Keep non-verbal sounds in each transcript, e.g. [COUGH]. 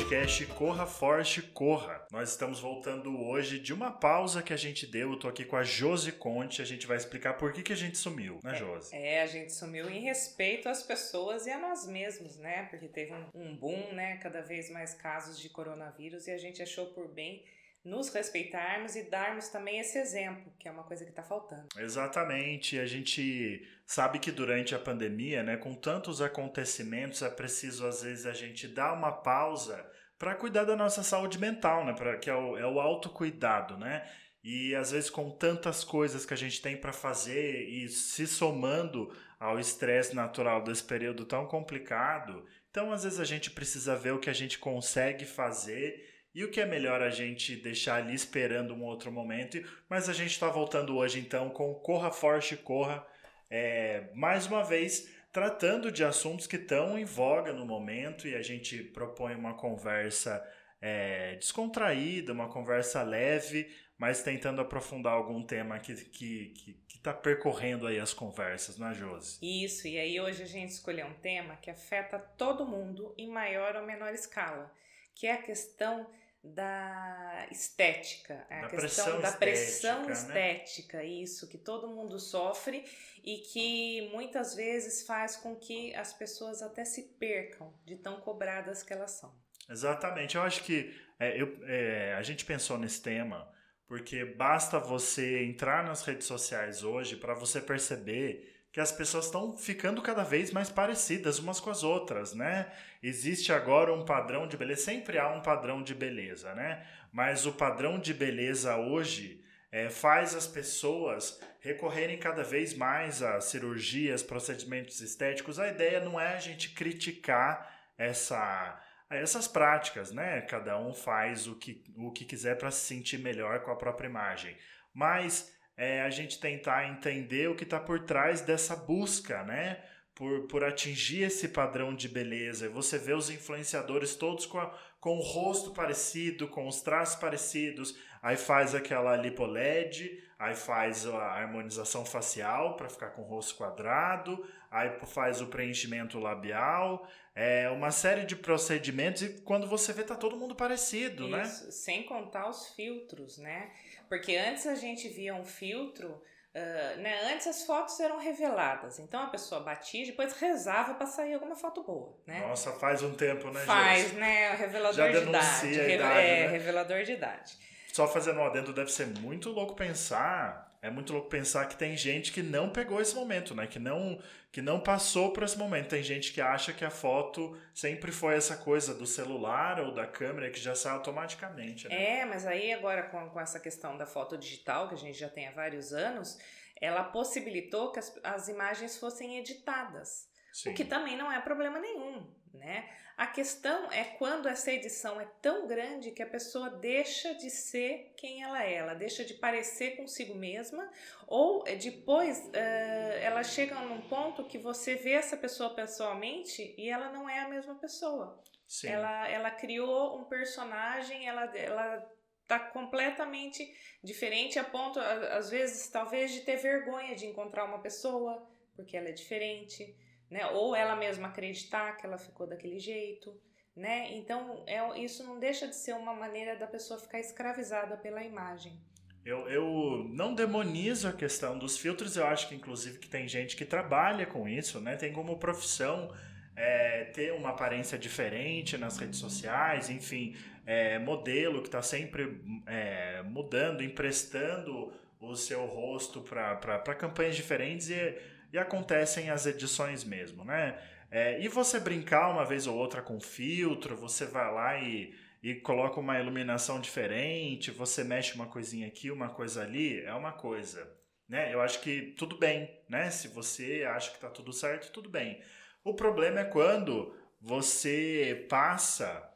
podcast Corra Forte Corra. Nós estamos voltando hoje de uma pausa que a gente deu. Eu tô aqui com a Josi Conte. A gente vai explicar por que, que a gente sumiu, né, Josi? É, a gente sumiu em respeito às pessoas e a nós mesmos, né? Porque teve um, um boom, né? Cada vez mais casos de coronavírus e a gente achou por bem nos respeitarmos e darmos também esse exemplo, que é uma coisa que está faltando. Exatamente. A gente sabe que durante a pandemia, né, com tantos acontecimentos, é preciso às vezes a gente dar uma pausa para cuidar da nossa saúde mental, né, para que é o, é o autocuidado, né? E às vezes com tantas coisas que a gente tem para fazer e se somando ao estresse natural desse período tão complicado, então às vezes a gente precisa ver o que a gente consegue fazer e o que é melhor a gente deixar ali esperando um outro momento. Mas a gente está voltando hoje então com Corra Forte Corra, é, mais uma vez tratando de assuntos que estão em voga no momento e a gente propõe uma conversa é, descontraída, uma conversa leve, mas tentando aprofundar algum tema que está que, que, que tá percorrendo aí as conversas, não é, Josi? Isso, e aí hoje a gente escolheu um tema que afeta todo mundo em maior ou menor escala, que é a questão da estética, a da questão pressão da pressão estética, né? estética, isso que todo mundo sofre e que muitas vezes faz com que as pessoas até se percam de tão cobradas que elas são. Exatamente. Eu acho que é, eu, é, a gente pensou nesse tema porque basta você entrar nas redes sociais hoje para você perceber que as pessoas estão ficando cada vez mais parecidas umas com as outras, né? Existe agora um padrão de beleza, sempre há um padrão de beleza, né? Mas o padrão de beleza hoje é, faz as pessoas recorrerem cada vez mais a cirurgias, procedimentos estéticos. A ideia não é a gente criticar essa essas práticas, né? Cada um faz o que, o que quiser para se sentir melhor com a própria imagem. Mas é a gente tentar entender o que está por trás dessa busca, né? Por, por atingir esse padrão de beleza. Você vê os influenciadores todos com, a, com o rosto parecido, com os traços parecidos, aí faz aquela lipoled, aí faz a harmonização facial para ficar com o rosto quadrado, aí faz o preenchimento labial, é uma série de procedimentos e quando você vê tá todo mundo parecido, né? Isso, sem contar os filtros, né? Porque antes a gente via um filtro, uh, né? Antes as fotos eram reveladas, então a pessoa batia e depois rezava para sair alguma foto boa, né? Nossa, faz um tempo, né, Faz, Jéssica? né? Revelador Já de idade. a idade, é, né? revelador de idade. Só fazendo um adendo, deve ser muito louco pensar. É muito louco pensar que tem gente que não pegou esse momento, né? Que não, que não passou por esse momento. Tem gente que acha que a foto sempre foi essa coisa do celular ou da câmera que já sai automaticamente, né? É, mas aí agora com, com essa questão da foto digital, que a gente já tem há vários anos, ela possibilitou que as, as imagens fossem editadas. Sim. O que também não é problema nenhum, né? A questão é quando essa edição é tão grande que a pessoa deixa de ser quem ela é, ela deixa de parecer consigo mesma, ou eh, depois eh, ela chega num ponto que você vê essa pessoa pessoalmente e ela não é a mesma pessoa. Sim. Ela, ela criou um personagem, ela, ela tá completamente diferente a ponto, às vezes, talvez, de ter vergonha de encontrar uma pessoa, porque ela é diferente, né? Ou ela mesma acreditar que ela ficou daquele jeito, né? Então, é, isso não deixa de ser uma maneira da pessoa ficar escravizada pela imagem. Eu, eu não demonizo a questão dos filtros, eu acho que inclusive que tem gente que trabalha com isso, né? Tem como profissão é, ter uma aparência diferente nas redes sociais, enfim, é, modelo que está sempre é, mudando, emprestando o seu rosto para campanhas diferentes e, e acontecem as edições mesmo, né? É, e você brincar uma vez ou outra com filtro, você vai lá e e coloca uma iluminação diferente, você mexe uma coisinha aqui, uma coisa ali, é uma coisa, né? Eu acho que tudo bem, né? Se você acha que tá tudo certo, tudo bem. O problema é quando você passa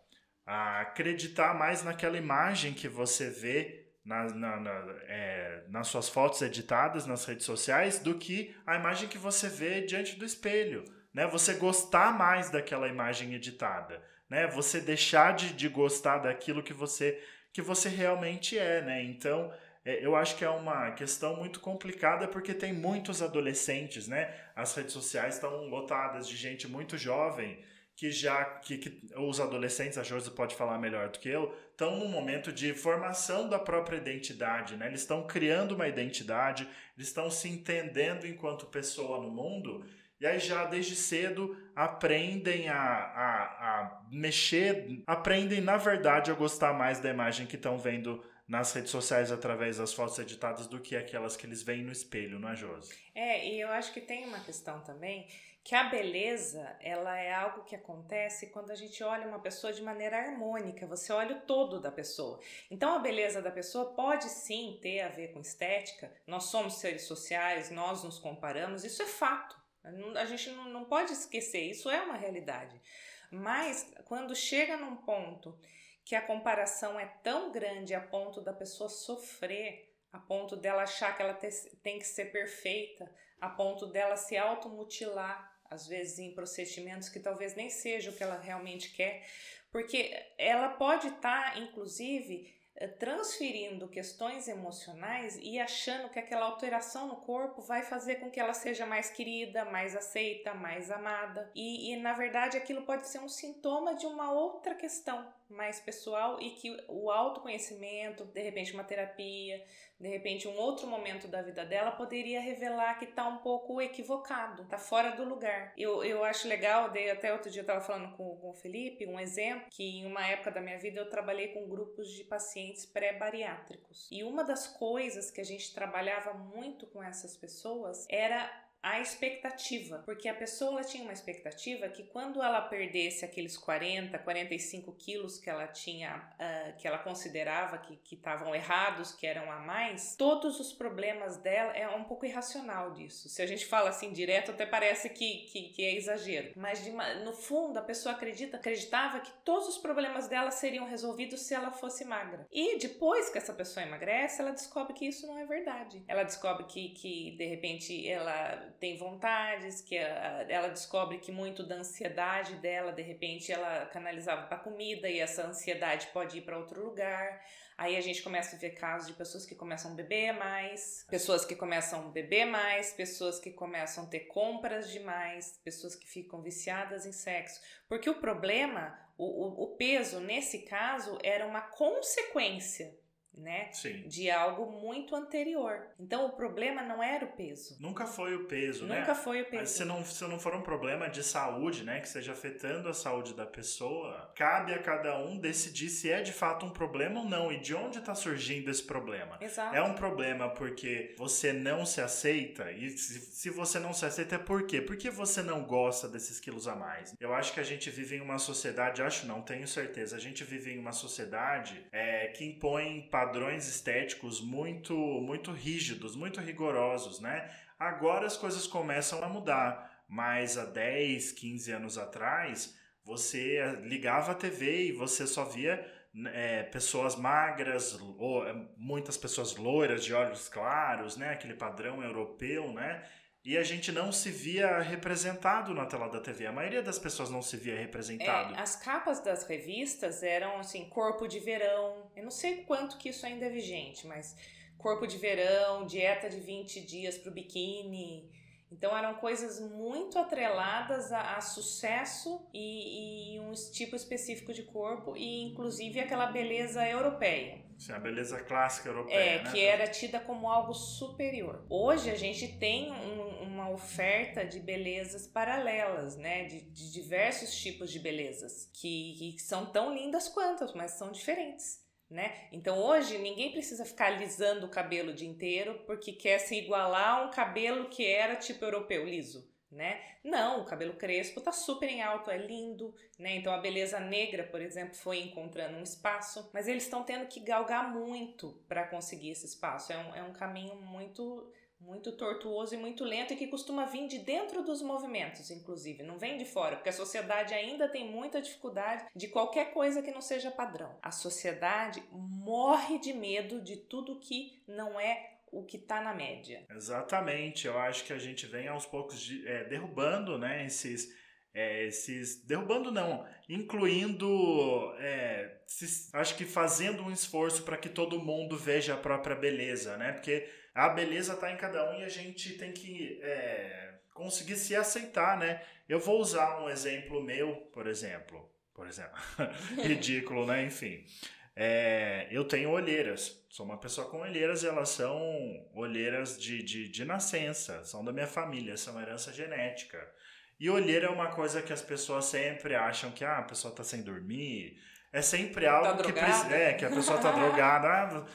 a acreditar mais naquela imagem que você vê na, na- na- é, nas suas fotos editadas nas redes sociais do que a imagem que você vê diante do espelho. Né? Você gostar mais daquela imagem editada. Né? Você deixar de, de gostar daquilo que você, que você realmente é. Né? Então, é, eu acho que é uma questão muito complicada porque tem muitos adolescentes. Né? As redes sociais estão lotadas de gente muito jovem que já que, que os adolescentes, a Josi pode falar melhor do que eu, estão num momento de formação da própria identidade, né? Eles estão criando uma identidade, eles estão se entendendo enquanto pessoa no mundo. E aí já desde cedo aprendem a, a, a mexer, aprendem na verdade a gostar mais da imagem que estão vendo nas redes sociais através das fotos editadas do que aquelas que eles veem no espelho, não é, Josi? É, e eu acho que tem uma questão também que a beleza, ela é algo que acontece quando a gente olha uma pessoa de maneira harmônica, você olha o todo da pessoa. Então a beleza da pessoa pode sim ter a ver com estética, nós somos seres sociais, nós nos comparamos, isso é fato. A gente não pode esquecer, isso é uma realidade. Mas quando chega num ponto que a comparação é tão grande a ponto da pessoa sofrer, a ponto dela achar que ela tem que ser perfeita, a ponto dela se automutilar, às vezes em procedimentos que talvez nem seja o que ela realmente quer, porque ela pode estar, tá, inclusive, eh, transferindo questões emocionais e achando que aquela alteração no corpo vai fazer com que ela seja mais querida, mais aceita, mais amada. E, e na verdade aquilo pode ser um sintoma de uma outra questão mais pessoal e que o autoconhecimento, de repente uma terapia, de repente um outro momento da vida dela poderia revelar que está um pouco equivocado, está fora do lugar. Eu, eu acho legal, dei até outro dia eu estava falando com, com o Felipe, um exemplo, que em uma época da minha vida eu trabalhei com grupos de pacientes pré-bariátricos. E uma das coisas que a gente trabalhava muito com essas pessoas era a expectativa, porque a pessoa tinha uma expectativa que quando ela perdesse aqueles 40, 45 quilos que ela tinha, uh, que ela considerava que estavam errados, que eram a mais, todos os problemas dela é um pouco irracional disso. Se a gente fala assim direto, até parece que, que, que é exagero, mas no fundo a pessoa acredita, acreditava que todos os problemas dela seriam resolvidos se ela fosse magra. E depois que essa pessoa emagrece, ela descobre que isso não é verdade. Ela descobre que, que de repente ela tem vontades, que ela descobre que muito da ansiedade dela, de repente, ela canalizava para comida e essa ansiedade pode ir para outro lugar. Aí a gente começa a ver casos de pessoas que começam a beber mais, pessoas que começam a beber mais, pessoas que começam a ter compras demais, pessoas que ficam viciadas em sexo. Porque o problema, o, o, o peso nesse caso, era uma consequência né? Sim. De algo muito anterior. Então o problema não era o peso. Nunca foi o peso, Nunca né? Nunca foi o peso. Mas se não, se não for um problema de saúde, né? Que esteja afetando a saúde da pessoa, cabe a cada um decidir se é de fato um problema ou não e de onde está surgindo esse problema. Exato. É um problema porque você não se aceita e se, se você não se aceita é por quê? Porque você não gosta desses quilos a mais. Eu acho que a gente vive em uma sociedade, acho não, tenho certeza, a gente vive em uma sociedade é, que impõe padrões estéticos muito, muito rígidos, muito rigorosos, né? Agora as coisas começam a mudar, mas há 10, 15 anos atrás, você ligava a TV e você só via é, pessoas magras, ou, é, muitas pessoas loiras de olhos claros, né? Aquele padrão europeu, né? E a gente não se via representado na tela da TV. A maioria das pessoas não se via representado. É, as capas das revistas eram assim, corpo de verão. Eu não sei quanto que isso ainda é vigente, mas corpo de verão, dieta de 20 dias para o biquíni. Então eram coisas muito atreladas a, a sucesso e, e, um tipo específico de corpo e inclusive aquela beleza europeia. Sim, a beleza clássica europeia. É, né? que era tida como algo superior. Hoje a gente tem um, uma oferta de belezas paralelas, né? De, de diversos tipos de belezas que, que são tão lindas quanto, mas são diferentes né? Então hoje ninguém precisa ficar alisando o cabelo o dia inteiro porque quer se igualar a um cabelo que era tipo europeu liso, né? Não, o cabelo crespo tá super em alto, é lindo, né? Então a beleza negra, por exemplo, foi encontrando um espaço, mas eles estão tendo que galgar muito para conseguir esse espaço. É um, é um caminho muito muito tortuoso e muito lento e que costuma vir de dentro dos movimentos, inclusive, não vem de fora, porque a sociedade ainda tem muita dificuldade de qualquer coisa que não seja padrão. A sociedade morre de medo de tudo que não é o que está na média. Exatamente, eu acho que a gente vem aos poucos de, é, derrubando, né, esses é, esses derrubando não, incluindo, é, acho que fazendo um esforço para que todo mundo veja a própria beleza, né? Porque a beleza está em cada um e a gente tem que é, conseguir se aceitar, né? Eu vou usar um exemplo meu, por exemplo. Por exemplo. [LAUGHS] Ridículo, né? Enfim. É, eu tenho olheiras. Sou uma pessoa com olheiras e elas são olheiras de, de, de nascença, são da minha família, são herança genética. E olheira é uma coisa que as pessoas sempre acham que ah, a pessoa está sem dormir. É sempre algo tá que precisa. É, que a pessoa tá drogada.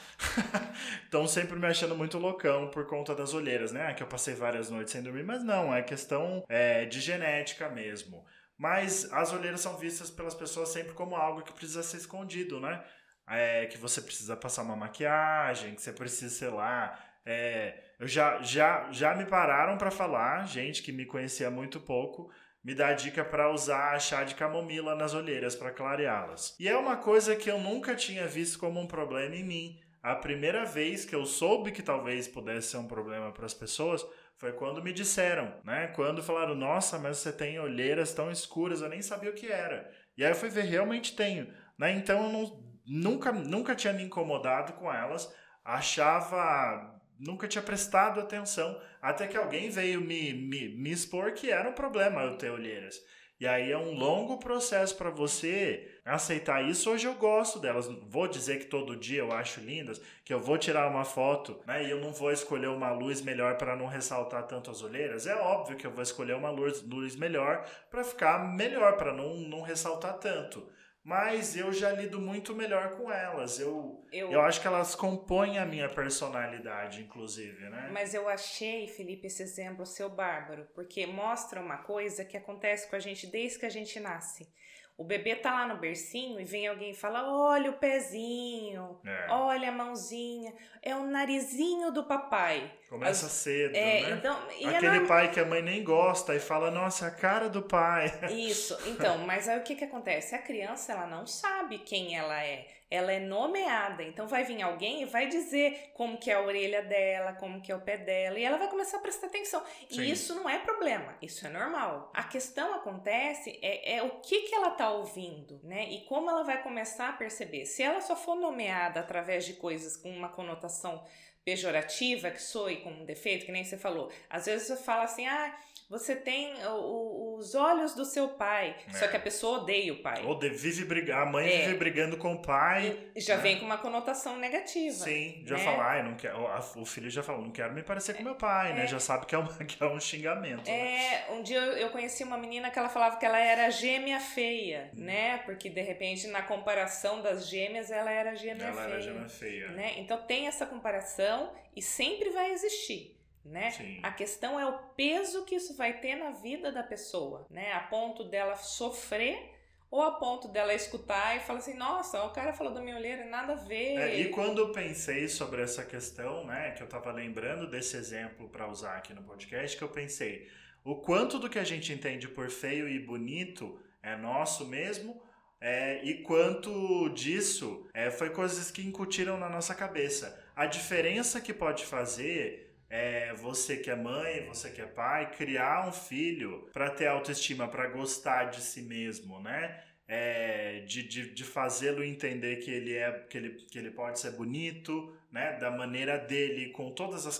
Estão [LAUGHS] sempre me achando muito loucão por conta das olheiras, né? Que eu passei várias noites sem dormir, mas não, é questão é, de genética mesmo. Mas as olheiras são vistas pelas pessoas sempre como algo que precisa ser escondido, né? é, que você precisa passar uma maquiagem, que você precisa, sei lá. É, eu já, já, já me pararam para falar, gente que me conhecia muito pouco, me dá dica para usar chá de camomila nas olheiras para clareá-las. E é uma coisa que eu nunca tinha visto como um problema em mim. A primeira vez que eu soube que talvez pudesse ser um problema para as pessoas foi quando me disseram, né? Quando falaram, nossa, mas você tem olheiras tão escuras, eu nem sabia o que era. E aí eu fui ver, realmente tenho. Né? Então eu não nunca, nunca tinha me incomodado com elas, achava. Nunca tinha prestado atenção, até que alguém veio me, me, me expor que era um problema eu ter olheiras. E aí é um longo processo para você aceitar isso. Hoje eu gosto delas. Vou dizer que todo dia eu acho lindas, que eu vou tirar uma foto, né? E eu não vou escolher uma luz melhor para não ressaltar tanto as olheiras. É óbvio que eu vou escolher uma luz, luz melhor para ficar melhor, para não, não ressaltar tanto mas eu já lido muito melhor com elas. Eu, eu, eu acho que elas compõem a minha personalidade, inclusive, né? Mas eu achei, Felipe, esse exemplo seu bárbaro, porque mostra uma coisa que acontece com a gente desde que a gente nasce. O bebê tá lá no bercinho e vem alguém e fala: olha o pezinho, é. olha a mãozinha, é o narizinho do papai. Começa As, cedo, é, né? Então, Aquele é pai que a mãe nem gosta e fala: nossa, a cara do pai. [LAUGHS] Isso, então, mas aí o que que acontece? A criança, ela não sabe quem ela é ela é nomeada. Então vai vir alguém e vai dizer como que é a orelha dela, como que é o pé dela, e ela vai começar a prestar atenção. Sim. E isso não é problema, isso é normal. A questão acontece é, é o que que ela tá ouvindo, né? E como ela vai começar a perceber. Se ela só for nomeada através de coisas com uma conotação pejorativa, que soe com um defeito, que nem você falou. Às vezes você fala assim, ah, você tem o, os olhos do seu pai, é. só que a pessoa odeia o pai. Ou vive brigar, a mãe é. vive brigando com o pai. E já né? vem com uma conotação negativa. Sim, já né? fala, não quero, o filho já falou, não quero me parecer com meu pai, né? é. né? Já sabe que é, uma, [LAUGHS] que é um xingamento. Né? É, um dia eu conheci uma menina que ela falava que ela era gêmea feia, hum. né? Porque de repente na comparação das gêmeas ela era gêmea ela feia. Ela era gêmea feia. Né? Então tem essa comparação e sempre vai existir né? Sim. A questão é o peso que isso vai ter na vida da pessoa, né? A ponto dela sofrer ou a ponto dela escutar e falar assim, nossa, o cara falou da minha olheira, nada a ver. É, e quando eu pensei sobre essa questão, né, que eu tava lembrando desse exemplo para usar aqui no podcast, que eu pensei, o quanto do que a gente entende por feio e bonito é nosso mesmo, é, e quanto disso é, foi coisas que incutiram na nossa cabeça. A diferença que pode fazer é, você que é mãe, você que é pai, criar um filho para ter autoestima, para gostar de si mesmo, né? É, de, de, de fazê-lo entender que ele é que ele, que ele pode ser bonito, né? Da maneira dele, com todas as,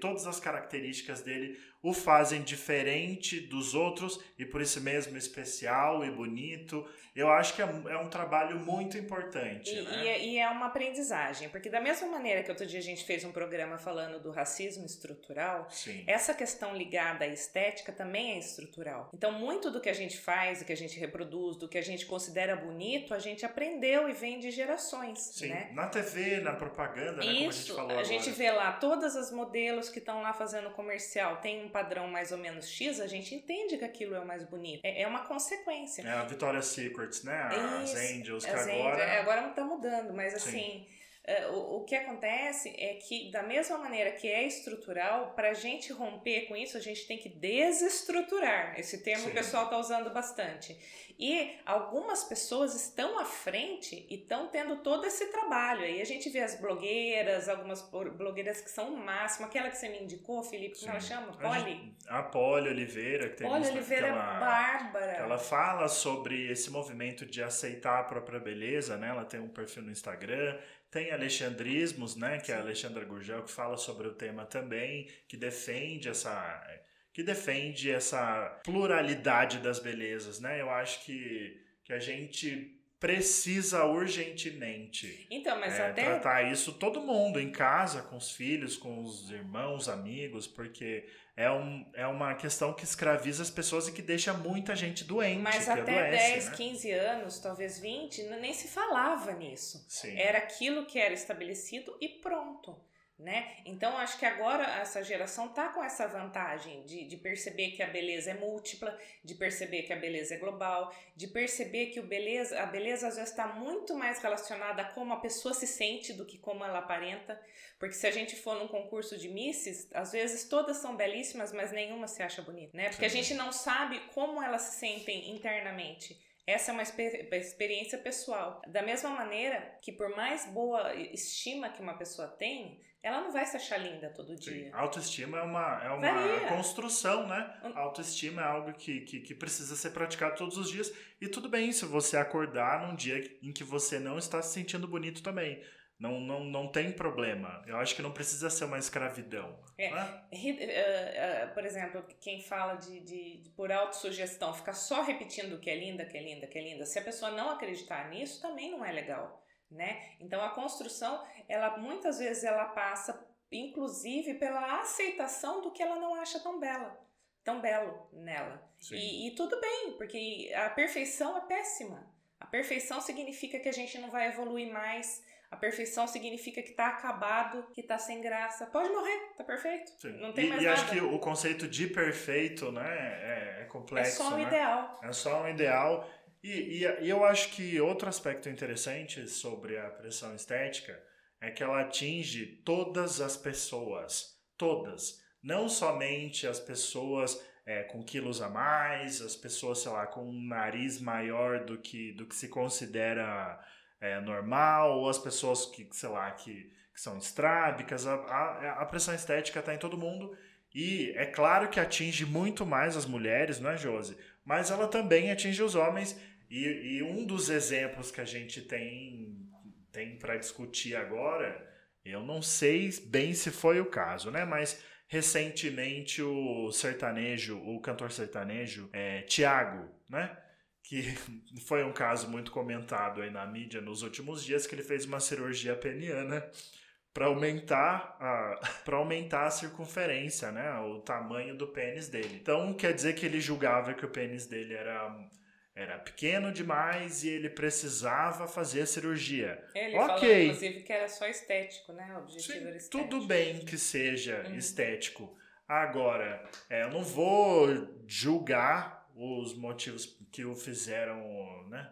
todas as características dele, o fazem diferente dos outros e por isso mesmo especial e bonito eu acho que é, é um trabalho muito importante. E, né? e, é, e, é uma aprendizagem, porque da mesma maneira que outro dia a gente fez um programa falando do racismo estrutural, Sim. essa questão ligada à estética também é estrutural. Então, muito do que a gente faz, do que a gente reproduz, do que a gente considera bonito, a gente aprendeu e vem de gerações. Sim, né? na TV, na propaganda, né? Isso, Como a gente falou. A gente vê lá todas as modelos que estão lá fazendo comercial, tem um padrão mais ou menos X, a gente entende que aquilo é o mais bonito. É, é uma consequência. É a Victoria's Secret né? As Isso, Angels, que as agora... Angels, agora tá mudando, mas assim... Uh, o, o que acontece é que, da mesma maneira que é estrutural, para a gente romper com isso, a gente tem que desestruturar. Esse termo Sim. o pessoal está usando bastante. E algumas pessoas estão à frente e estão tendo todo esse trabalho. Aí a gente vê as blogueiras, algumas blogueiras que são o máximo. Aquela que você me indicou, Felipe, como ela chama? Polly? A Polly Oliveira, que tem Polly Oliveira ela, é bárbara. ela fala sobre esse movimento de aceitar a própria beleza, né? Ela tem um perfil no Instagram. Tem Alexandrismos, né? Que é a Alexandra Gurgel, que fala sobre o tema também, que defende essa que defende essa pluralidade das belezas, né? Eu acho que, que a gente precisa urgentemente então, mas é, até... tratar isso todo mundo em casa, com os filhos, com os irmãos, amigos, porque é, um, é uma questão que escraviza as pessoas e que deixa muita gente doente. Mas até adoece, 10, né? 15 anos, talvez 20, nem se falava nisso. Sim. Era aquilo que era estabelecido e pronto né? Então acho que agora essa geração tá com essa vantagem de, de perceber que a beleza é múltipla, de perceber que a beleza é global, de perceber que o beleza, a beleza às vezes está muito mais relacionada a como a pessoa se sente do que como ela aparenta. Porque se a gente for num concurso de misses, às vezes todas são belíssimas, mas nenhuma se acha bonita, né? Porque a gente não sabe como elas se sentem internamente. Essa é uma experiência pessoal. Da mesma maneira que, por mais boa estima que uma pessoa tem, ela não vai se achar linda todo dia. Sim. Autoestima é uma, é uma construção, né? Autoestima é algo que, que, que, precisa ser praticado todos os dias. E tudo bem se você acordar num dia em que você não está se sentindo bonito também. Não, não, não tem problema. Eu acho que não precisa ser uma escravidão. É, né? uh, uh, por exemplo, quem fala de, de, de por autossugestão, ficar só repetindo que é linda, que é linda, que é linda. Se a pessoa não acreditar nisso, também não é legal né? Então a construção, ela muitas vezes ela passa inclusive pela aceitação do que ela não acha tão bela, tão belo nela. E, e, tudo bem, porque a perfeição é péssima. A perfeição significa que a gente não vai evoluir mais. A perfeição significa que tá acabado, que tá sem graça. Pode morrer, tá perfeito. Sim. Não tem e, mais e nada. acho que o conceito de perfeito, né, é, é complexo. É só um né? ideal. É só um ideal. E, e, e, eu acho que outro aspecto interessante sobre a pressão estética é que ela atinge todas as pessoas. Todas. Não somente as pessoas é, com quilos a mais, as pessoas, sei lá, com um nariz maior do que, do que se considera é, normal, ou as pessoas que, sei lá, que, que são estrábicas. A, a, a pressão estética está em todo mundo. E é claro que atinge muito mais as mulheres, não é, Josi? Mas ela também atinge os homens e, e um dos exemplos que a gente tem, tem para discutir agora, eu não sei bem se foi o caso, né? Mas recentemente o sertanejo, o cantor sertanejo, é, Tiago, né? Que [LAUGHS] foi um caso muito comentado aí na mídia nos últimos dias, que ele fez uma cirurgia peniana para aumentar a [LAUGHS] para aumentar a circunferência, né, o tamanho do pênis dele. Então quer dizer que ele julgava que o pênis dele era era pequeno demais e ele precisava fazer a cirurgia. Ele ok. falou, inclusive, que era só estético, né? O objetivo Sim, era estético. Tudo bem que seja uhum. estético. Agora, é, eu não vou julgar os motivos que o fizeram né,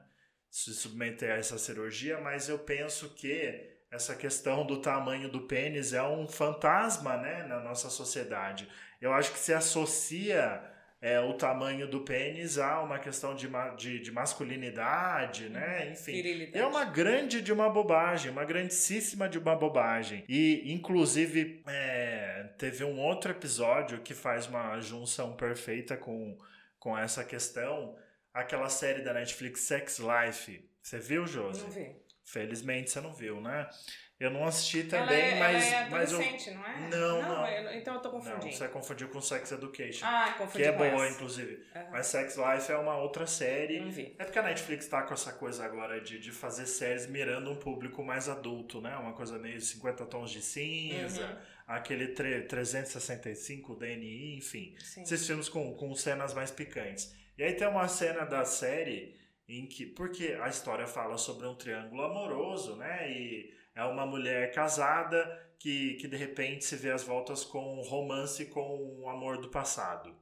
se submeter a essa cirurgia, mas eu penso que essa questão do tamanho do pênis é um fantasma né, na nossa sociedade. Eu acho que se associa é, o tamanho do pênis a uma questão de, de, de masculinidade, né? Uhum. Enfim. Virilidade. É uma grande de uma bobagem, uma grandíssima de uma bobagem. E, inclusive, é, teve um outro episódio que faz uma junção perfeita com, com essa questão. Aquela série da Netflix Sex Life. Você viu, Josi? Não vi. Felizmente você não viu, né? Eu não assisti também, ela é, mas. Ela é mas adolescente, eu... não é? Não, não. Eu, então eu tô confundindo. Não, você confundiu com Sex Education. Ah, confundi Que é boa, essa. inclusive. Uhum. Mas Sex Life é uma outra série. Não vi. É porque a Netflix tá com essa coisa agora de, de fazer séries mirando um público mais adulto, né? Uma coisa meio 50 tons de cinza, Uhum. aquele tre- 365 DNI, enfim. Sim. Esses filmes com, com cenas mais picantes. E aí tem uma cena da série em que. Porque a história fala sobre um triângulo amoroso, né? E é uma mulher casada que, que de repente se vê às voltas com um romance com o amor do passado.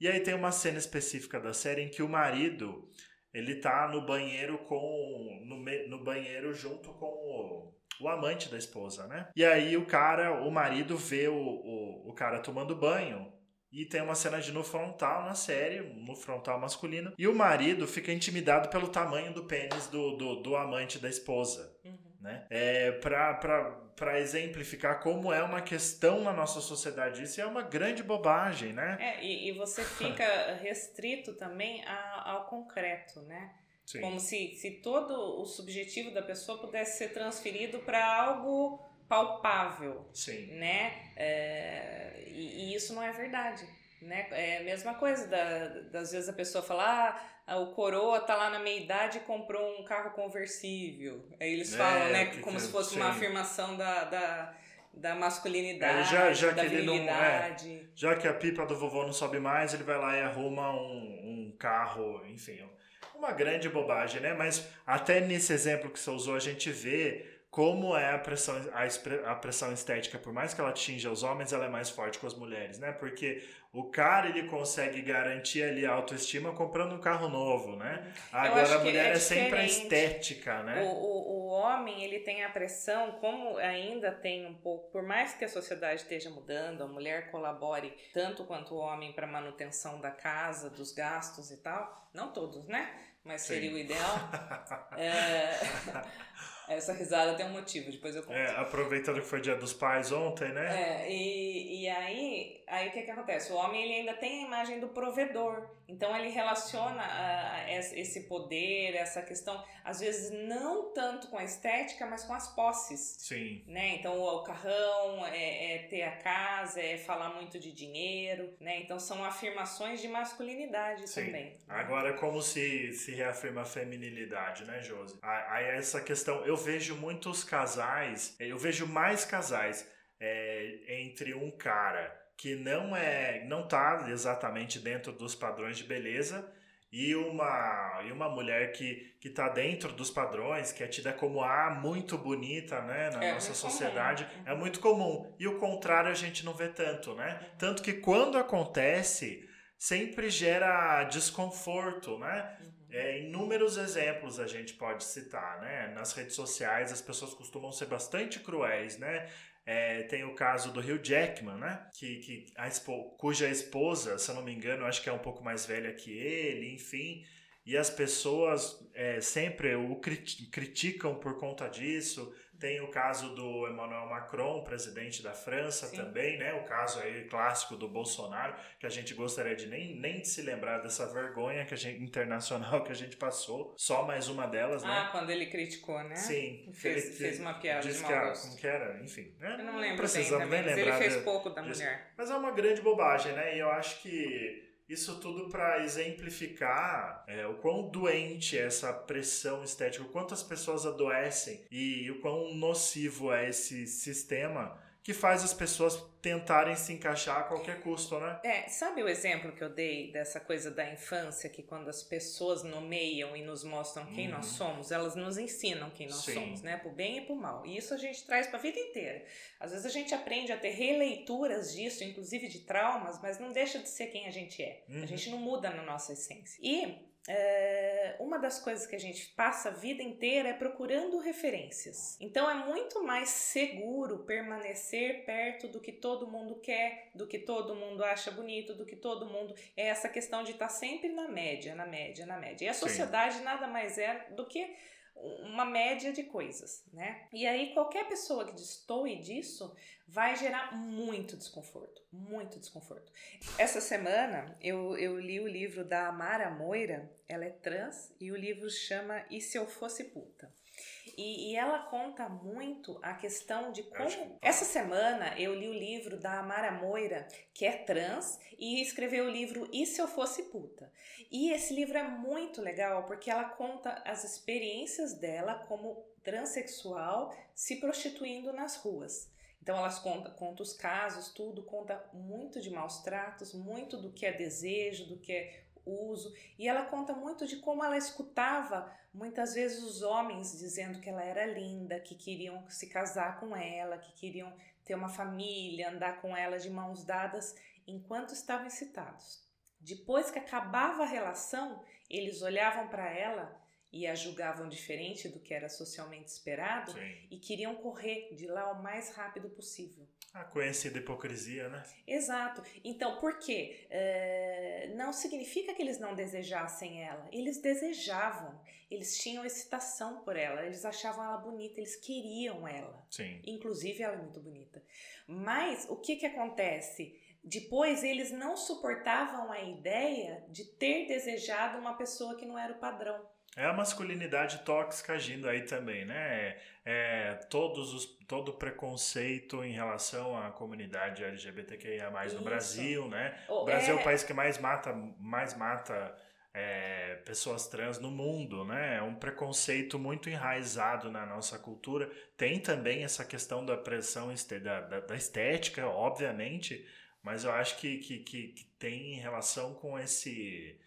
E aí tem uma cena específica da série em que o marido ele tá no banheiro com no, no banheiro junto com o, o amante da esposa, né? E aí o cara, o marido vê o, o, o cara tomando banho e tem uma cena de no frontal na série, no frontal masculino, e o marido fica intimidado pelo tamanho do pênis do, do, do amante da esposa Uhum. Né? É, para exemplificar como é uma questão na nossa sociedade. Isso é uma grande bobagem, né? É, e, e você [LAUGHS] fica restrito também a- ao concreto, né? Sim. Como se, se todo o subjetivo da pessoa pudesse ser transferido para algo palpável, Sim. né? É, e, e isso não é verdade. Né? É a mesma coisa, da, das vezes a pessoa fala, ah, o coroa tá lá na meia idade e comprou um carro conversível. Aí eles falam, é, né, que, como se fosse sim. uma afirmação da, da, da masculinidade, é, já, já da que virilidade. Não, é, já que a pipa do vovô não sobe mais, ele vai lá e arruma um, um carro, enfim, uma grande bobagem, né? Mas até nesse exemplo que você usou, a gente vê como é a pressão, a, a pressão estética, por mais que ela atinja os homens, ela é mais forte com as mulheres, né? Porque o cara ele consegue garantir ali a autoestima comprando um carro novo, né? Agora a mulher é, é sempre a estética, né? O, o, o, homem ele tem a pressão, como ainda tem um pouco, por mais que a sociedade esteja mudando, a mulher colabore tanto quanto o homem para manutenção da casa, dos gastos e tal, não todos, né? Mas Sim. seria o ideal. [LAUGHS] é... Essa risada tem um motivo, depois eu conto. É, aproveitando que foi dia dos pais ontem, né? É, e, e aí, aí o que, que acontece? O homem ele ainda tem a imagem do provedor. Então ele relaciona a, a esse poder, essa questão, às vezes não tanto com a estética, mas com as posses. Sim. Né? Então o carrão, é, é ter a casa, é falar muito de dinheiro, né? Então são afirmações de masculinidade Sim. também. Agora, como se, se reafirma a feminilidade, né, Josi? Aí essa questão, eu vejo muitos casais, eu vejo mais casais é, entre um cara que não é, não tá exatamente dentro dos padrões de beleza e uma, e uma mulher que, que tá dentro dos padrões, que é tida como a muito bonita, né, na é nossa sociedade, comum. é muito comum. E o contrário a gente não vê tanto, né? Tanto que quando acontece, sempre gera desconforto, né? Uhum. É, inúmeros exemplos a gente pode citar, né? Nas redes sociais as pessoas costumam ser bastante cruéis, né? É, tem o caso do Hugh Jackman, né? Que, que a expo, cuja esposa, se eu não me engano, acho que é um pouco mais velha que ele, enfim. E as pessoas é, sempre o criticam por conta disso. Tem o caso do Emmanuel Macron, presidente da França Sim. também, né? O caso aí clássico do Bolsonaro, que a gente gostaria de nem, nem de se lembrar dessa vergonha que a gente, internacional que a gente passou. Só mais uma delas, né? Ah, quando ele criticou, né? Sim. Fez, ele, fez uma piada de mau gosto. Como que era? Enfim. Né? Eu não lembro Precisamos bem também, nem lembrar. ele fez pouco da disso. mulher. Mas é uma grande bobagem, né? E eu acho que isso tudo para exemplificar é, o quão doente é essa pressão estética, o quanto as pessoas adoecem e o quão nocivo é esse sistema que faz as pessoas tentarem se encaixar a qualquer custo, né? É, sabe o exemplo que eu dei dessa coisa da infância, que quando as pessoas nomeiam e nos mostram quem uhum. nós somos, elas nos ensinam quem nós Sim. somos, né? Por bem e por mal. E isso a gente traz para a vida inteira. Às vezes a gente aprende a ter releituras disso, inclusive de traumas, mas não deixa de ser quem a gente é. Uhum. A gente não muda na nossa essência. E é, uma das coisas que a gente passa a vida inteira é procurando referências. Então é muito mais seguro permanecer perto do que todo mundo quer, do que todo mundo acha bonito, do que todo mundo. É essa questão de estar sempre na média, na média, na média. E a sociedade Sim. nada mais é do que uma média de coisas, né? E aí qualquer pessoa que destoe disso vai gerar muito desconforto, muito desconforto. Essa semana eu, eu li o livro da Amara Moira, ela é trans, e o livro chama E Se Eu Fosse Puta? E, e, ela conta muito a questão de como. Essa semana eu li o livro da Amara Moira, que é trans, e escreveu o livro E Se Eu Fosse Puta? E esse livro é muito legal porque ela conta as experiências dela como transexual se prostituindo nas ruas. Então elas contam conta os casos, tudo, conta muito de maus tratos, muito do que é desejo, do que é uso, e ela conta muito de como ela escutava muitas vezes os homens dizendo que ela era linda, que queriam se casar com ela, que queriam ter uma família, andar com ela de mãos dadas, enquanto estavam excitados. Depois que acabava a relação, eles olhavam para ela e a julgavam diferente do que era socialmente esperado Sim. e queriam correr de lá o mais rápido possível. A conhecida hipocrisia, né? Exato. Então, por quê? É, não significa que eles não desejassem ela. Eles desejavam. Eles tinham excitação por ela. Eles achavam ela bonita. Eles queriam ela. Sim. Inclusive, ela é muito bonita. Mas o que, que acontece? Depois, eles não suportavam a ideia de ter desejado uma pessoa que não era o padrão. É a masculinidade tóxica agindo aí também, né? É, todos os, todo preconceito em relação à comunidade LGBTQIA+, Isso. no Brasil, né? O Brasil é... é o país que mais mata, mais mata é, pessoas trans no mundo, né? É um preconceito muito enraizado na nossa cultura. Tem também essa questão da pressão da, da, da estética, obviamente, mas eu acho que, que, que, que tem relação com esse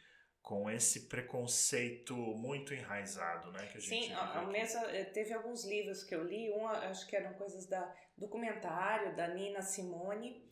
com esse preconceito muito enraizado, né? Que a gente Sim, a, mesma, eh, teve alguns livros que eu li, um acho que eram coisas da documentário da Nina Simone.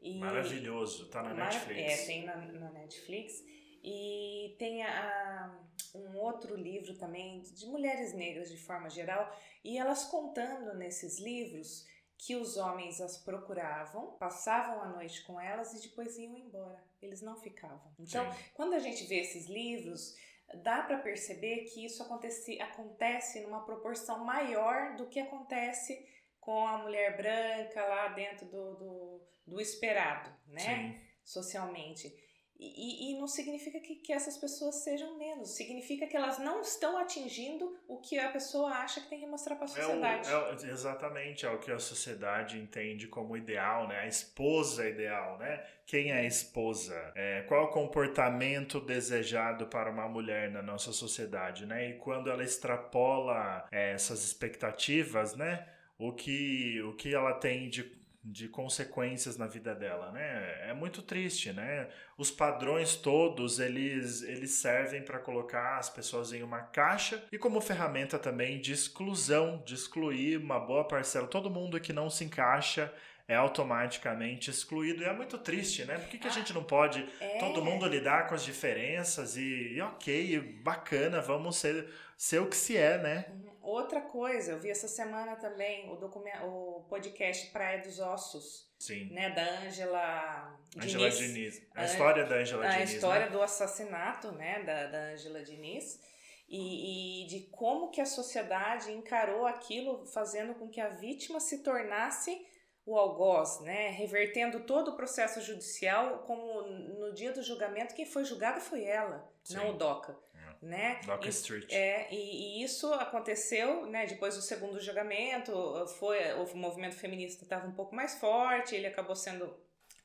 E, Maravilhoso, tá na Netflix. É, tem na, na Netflix. E tem a, um outro livro também de mulheres negras de forma geral, e elas contando nesses livros que os homens as procuravam, passavam a noite com elas e depois iam embora. Eles não ficavam. Então, Sim. quando a gente vê esses livros, dá para perceber que isso acontece, acontece numa proporção maior do que acontece com a mulher branca lá dentro do, do, do esperado, né? Sim. Socialmente. E, e, não significa que, que essas pessoas sejam menos, significa que elas não estão atingindo o que a pessoa acha que tem que mostrar para a sociedade. É o, é, exatamente, é o que a sociedade entende como ideal, né? A esposa ideal, né? Quem é a esposa? É, qual é o comportamento desejado para uma mulher na nossa sociedade, né? E quando ela extrapola é, essas expectativas, né? O que, o que ela tem de de consequências na vida dela, né? É muito triste, né? Os padrões todos, eles, eles servem para colocar as pessoas em uma caixa e como ferramenta também de exclusão, de excluir uma boa parcela. Todo mundo que não se encaixa é automaticamente excluído. E é muito triste, né? Por que, que a ah, gente não pode é... todo mundo lidar com as diferenças e, e ok, bacana, vamos ser, ser o que se é, né? Outra coisa, eu vi essa semana também o, o podcast Praia dos Ossos. Sim. Né, da Ângela. Angela Diniz. A história da Ângela Diniz. A história né? do assassinato né, da Ângela Diniz. E, e, de como que a sociedade encarou aquilo, fazendo com que a vítima se tornasse o algoz, né, revertendo todo o processo judicial, como no dia do julgamento quem foi julgado foi ela, Sim. não o DOCA né? Dock Street. É, e, e, isso aconteceu, né? Depois do segundo julgamento, foi o movimento feminista estava um pouco mais forte, ele acabou sendo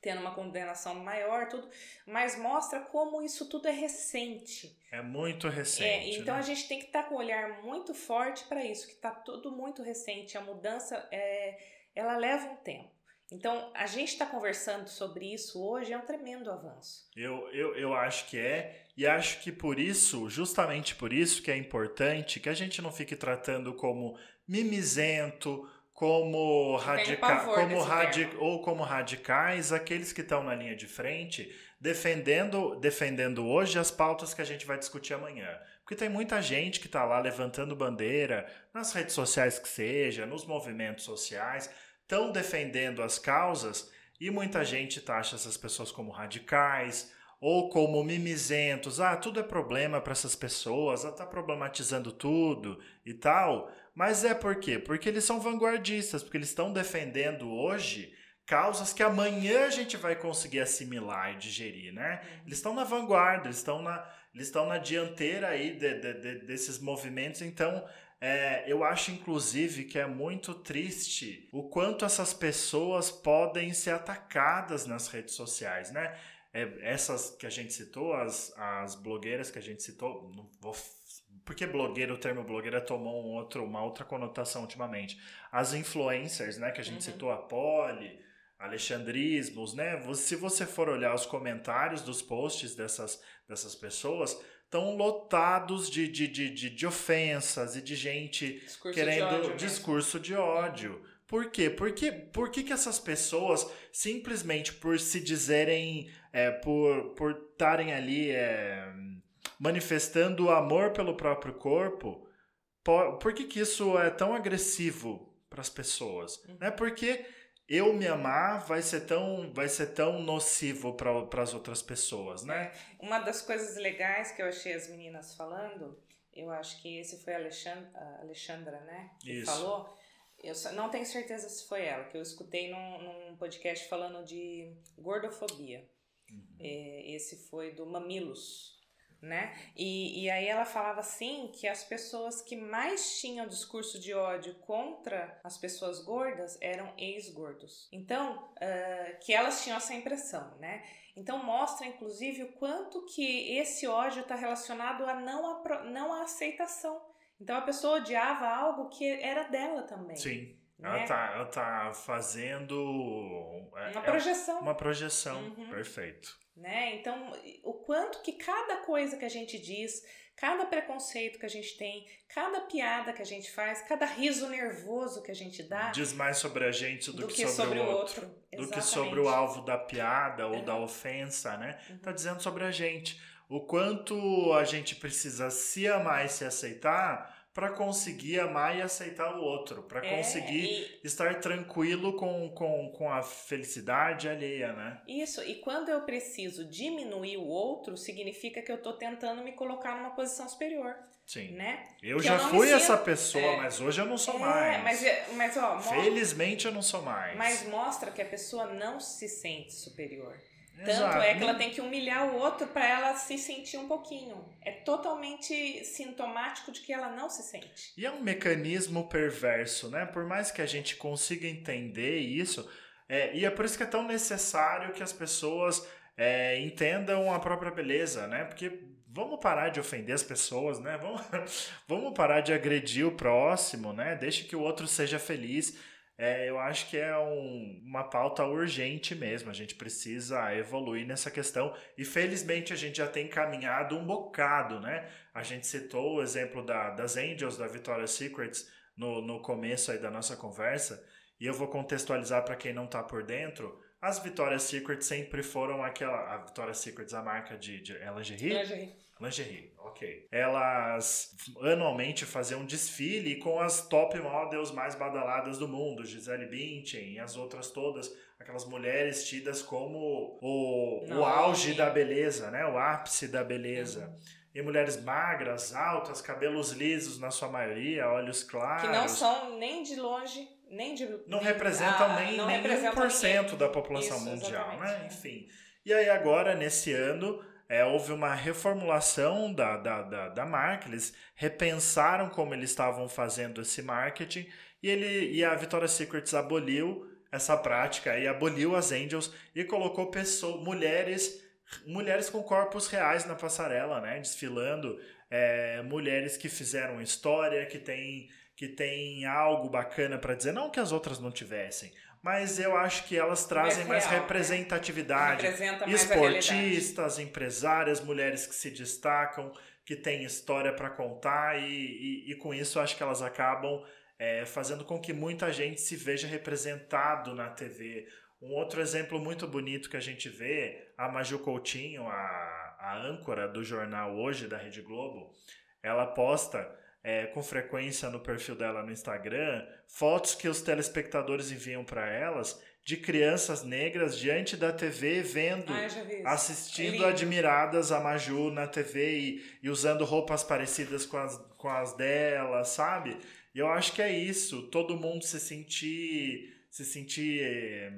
tendo uma condenação maior, tudo, mas mostra como isso tudo é recente. É muito recente. É, então né? a gente tem que estar tá com um olhar muito forte para isso, que está tudo muito recente. A mudança é, ela leva um tempo. Então, a gente está conversando sobre isso hoje, é um tremendo avanço. Eu, eu, eu acho que é, e acho que por isso, justamente por isso, que é importante que a gente não fique tratando como mimizento, como radical, como radi ou como radicais aqueles que estão na linha de frente defendendo defendendo hoje as pautas que a gente vai discutir amanhã. Porque tem muita gente que está lá levantando bandeira nas redes sociais que seja, nos movimentos sociais, estão defendendo as causas e muita gente taxa essas pessoas como radicais ou como mimizentos. Ah, tudo é problema para essas pessoas, ela está problematizando tudo e tal. Mas é por quê? Porque eles são vanguardistas, porque eles estão defendendo hoje causas que amanhã a gente vai conseguir assimilar e digerir, né? Uhum. Eles estão na vanguarda, eles estão na, eles estão na dianteira aí de, de, de, desses movimentos, então é, eu acho, inclusive, que é muito triste o quanto essas pessoas podem ser atacadas nas redes sociais, né? É, essas que a gente citou, as, as blogueiras que a gente citou, não vou porque blogueira, o termo blogueira tomou um outro, uma outra conotação ultimamente. As influencers, né, que a gente uhum. citou, a Polly, alexandrismos, né? Se você for olhar os comentários dos posts dessas, dessas pessoas, estão lotados de, de, de, de, ofensas e de gente discurso querendo de ódio, né? discurso de ódio. Por quê? Porque, por que, que essas pessoas, simplesmente por se dizerem, é, por estarem ali é, manifestando amor pelo próprio corpo, por, por que, que isso é tão agressivo para as pessoas? Uhum. Né? Porque eu me amar vai ser tão, vai ser tão nocivo para as outras pessoas, né? Uma das coisas legais que eu achei as meninas falando, eu acho que esse foi a Alexandra, Alexandra né? Que Isso. falou. Eu não tenho certeza se foi ela, que eu escutei num, num podcast falando de gordofobia. Uhum. É, esse foi do Mamilos. né? E, e aí ela falava assim que as pessoas que mais tinham discurso de ódio contra as pessoas gordas eram ex-gordos. Então, uh, que elas tinham essa impressão, né? Então mostra, inclusive, o quanto que esse ódio está relacionado a não, a não a aceitação. Então a pessoa odiava algo que era dela também. Sim. Né? Ela, tá, ela tá fazendo. É, uma projeção. É uma projeção, uhum. perfeito. Né? Então, o quanto que cada coisa que a gente diz, cada preconceito que a gente tem, cada piada que a gente faz, cada riso nervoso que a gente dá. Diz mais sobre a gente do, do que, que, sobre, o outro. outro. Do que sobre o alvo da piada ou da ofensa, né? Uhum. Tá dizendo sobre a gente. O quanto a gente precisa se amar e se aceitar para conseguir amar e aceitar o outro, para é, conseguir e... estar tranquilo com, com, com a felicidade alheia, né? Isso, e quando eu preciso diminuir o outro, significa que eu estou tentando me colocar numa posição superior. Sim. Né? Eu que já eu fui essa pessoa, é. mas hoje eu não sou é, mais. Mas, é, mas, ó, Felizmente eu não sou mais. Mas mostra que a pessoa não se sente superior. Tanto Exato. é que ela tem que humilhar o outro para ela se sentir um pouquinho. É totalmente sintomático de que ela não se sente. E é um mecanismo perverso, né? Por mais que a gente consiga entender isso, é, e é por isso que é tão necessário que as pessoas é, entendam a própria beleza, né? Porque vamos parar de ofender as pessoas, né? Vamos, [LAUGHS] vamos parar de agredir o próximo, né? Deixe que o outro seja feliz é, eu acho que é um, uma pauta urgente mesmo. A gente precisa evoluir nessa questão e felizmente a gente já tem caminhado um bocado, né? A gente citou o exemplo da, das Angels da Victoria's Secrets no, no começo aí da nossa conversa e eu vou contextualizar para quem não está por dentro. As Victoria's Secret sempre foram aquela. A Victoria's Secret, a marca de, de lingerie? Lingerie. Lingerie, ok. Elas anualmente faziam um desfile com as top models mais badaladas do mundo, Gisele Bündchen e as outras todas, aquelas mulheres tidas como o, o auge da beleza, né? O ápice da beleza. Uhum. E mulheres magras, altas, cabelos lisos na sua maioria, olhos claros. Que não são nem de longe nem de. Não representam nem, não nem representam 1% da população Isso, mundial, né? Enfim. E aí agora, nesse ano, é, houve uma reformulação da, da, da, da, marca, eles repensaram como eles estavam fazendo esse marketing e, ele, e a Victoria's Secrets aboliu essa prática e aboliu as Angels e colocou pessoas, mulheres mulheres com corpos reais na passarela, né? Desfilando, é, mulheres que fizeram história, que têm que tem algo bacana para dizer, não que as outras não tivessem, mas eu acho que elas trazem mais, real, né? representatividade. Né? Esportistas, empresárias, mulheres que se destacam, que têm história para contar e, e, e, com isso acho que elas acabam é, fazendo com que muita gente se veja representado na TV. Um outro exemplo muito bonito que a gente vê, a Maju Coutinho, a, a âncora do jornal Hoje da Rede Globo, ela posta é, com frequência no perfil dela no Instagram fotos que os telespectadores enviam para elas de crianças negras diante da TV vendo, ah, assistindo é admiradas a Maju na TV e, e, usando roupas parecidas com as, com as dela, sabe? E eu acho que é isso, todo mundo se sentir se sentir eh,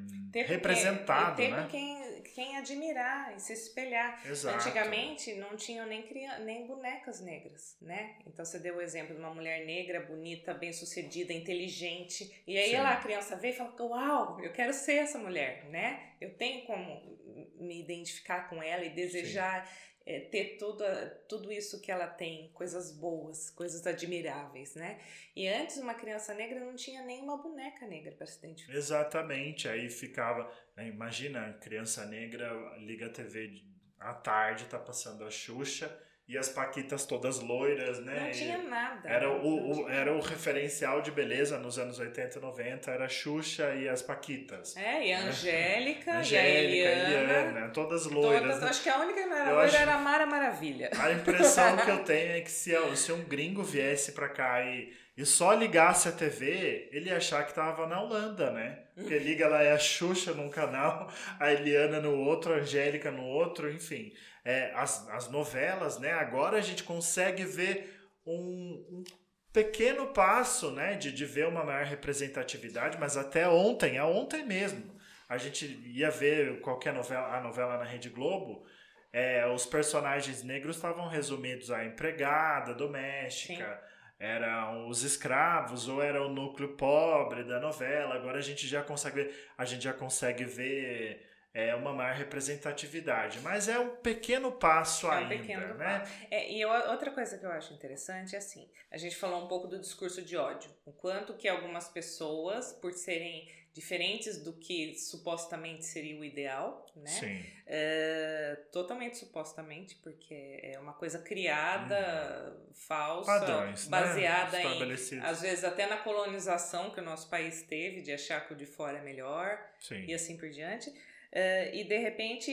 representado, quem, né? Quem quem admirar e se espelhar. Exato. Antigamente não tinham nem, nem bonecas negras, né? Então você deu o exemplo de uma mulher negra, bonita, bem-sucedida, inteligente. E aí ela, a criança vê e fala: Uau, eu quero ser essa mulher, né? Eu tenho como me identificar com ela e desejar. Sim é, ter tudo, tudo isso que ela tem, coisas boas, coisas admiráveis, né? E antes uma criança negra não tinha nenhuma boneca negra para se identificar. Exatamente, aí ficava, né, imagina, criança negra liga a TV à tarde, tá passando a Xuxa, e as paquitas todas loiras, né? Não tinha nada. Era o, o era o referencial de beleza nos anos 80 e 90, era a Xuxa e as paquitas. É, e a? Angélica, Angélica e a Eliana. Eliana todas loiras. Todas, né? Acho que a única que não era eu loira acho... era a Mara Maravilha. A impressão que eu [LAUGHS] tenho é que se, se um gringo viesse pra cá e, e só ligasse a TV, ele ia achar que tava na Holanda, né? Porque liga lá é a Xuxa num canal, a Eliana no outro, a Angélica no outro, enfim é, as, as novelas, né? Agora a gente consegue ver um, um pequeno passo, né? De, de ver uma maior representatividade, mas até ontem, é ontem mesmo, a gente ia ver qualquer novela, a novela na Rede Globo, é, os personagens negros estavam resumidos à empregada doméstica. Sim eram os escravos ou era o núcleo pobre da novela. Agora a gente já consegue ver, a gente já consegue ver é, uma maior representatividade, mas é um pequeno passo é um ainda, pequeno né? Passo. É, e eu, outra coisa que eu acho interessante é assim, a gente falou um pouco do discurso de ódio, o quanto que algumas pessoas, por serem diferentes do que supostamente seria o ideal, né? Sim. É, totalmente supostamente, porque é uma coisa criada, uhum. falsa, Padrões, né? baseada né? em, às vezes até na colonização que o nosso país teve, de achar que o de fora é melhor Sim. e assim por diante. Uh, e de repente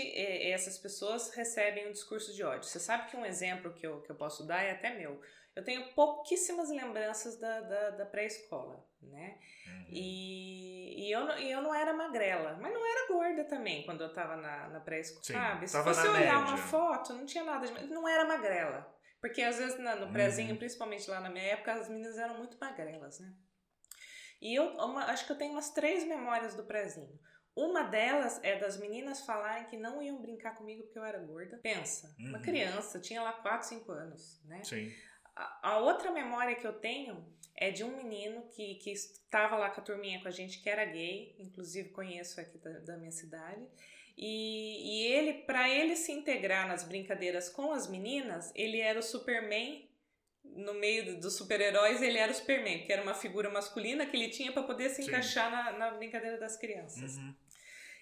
essas pessoas recebem um discurso de ódio. Você sabe que um exemplo que eu, que eu posso dar é até meu. Eu tenho pouquíssimas lembranças da, da, da pré-escola, né? Uhum. E, e, eu, e eu não era magrela, mas não era gorda também quando eu tava na, na pré-escola, sabe? Se fosse olhar média. uma foto, não tinha nada de... Não era magrela. Porque às vezes na, no prézinho, uhum. principalmente lá na minha época, as meninas eram muito magrelas, né? E eu uma, acho que eu tenho umas três memórias do prézinho. Uma delas é das meninas falarem que não iam brincar comigo porque eu era gorda. Pensa, uhum. uma criança, tinha lá 4, 5 anos, né? Sim. A, a, outra memória que eu tenho é de um menino que, que estava lá com a turminha com a gente, que era gay, inclusive conheço aqui da, da minha cidade. E, e ele, para ele se integrar nas brincadeiras com as meninas, ele era o Superman no meio dos super-heróis, ele era o Superman, que era uma figura masculina que ele tinha para poder se Sim. encaixar na, na, brincadeira das crianças. Uhum.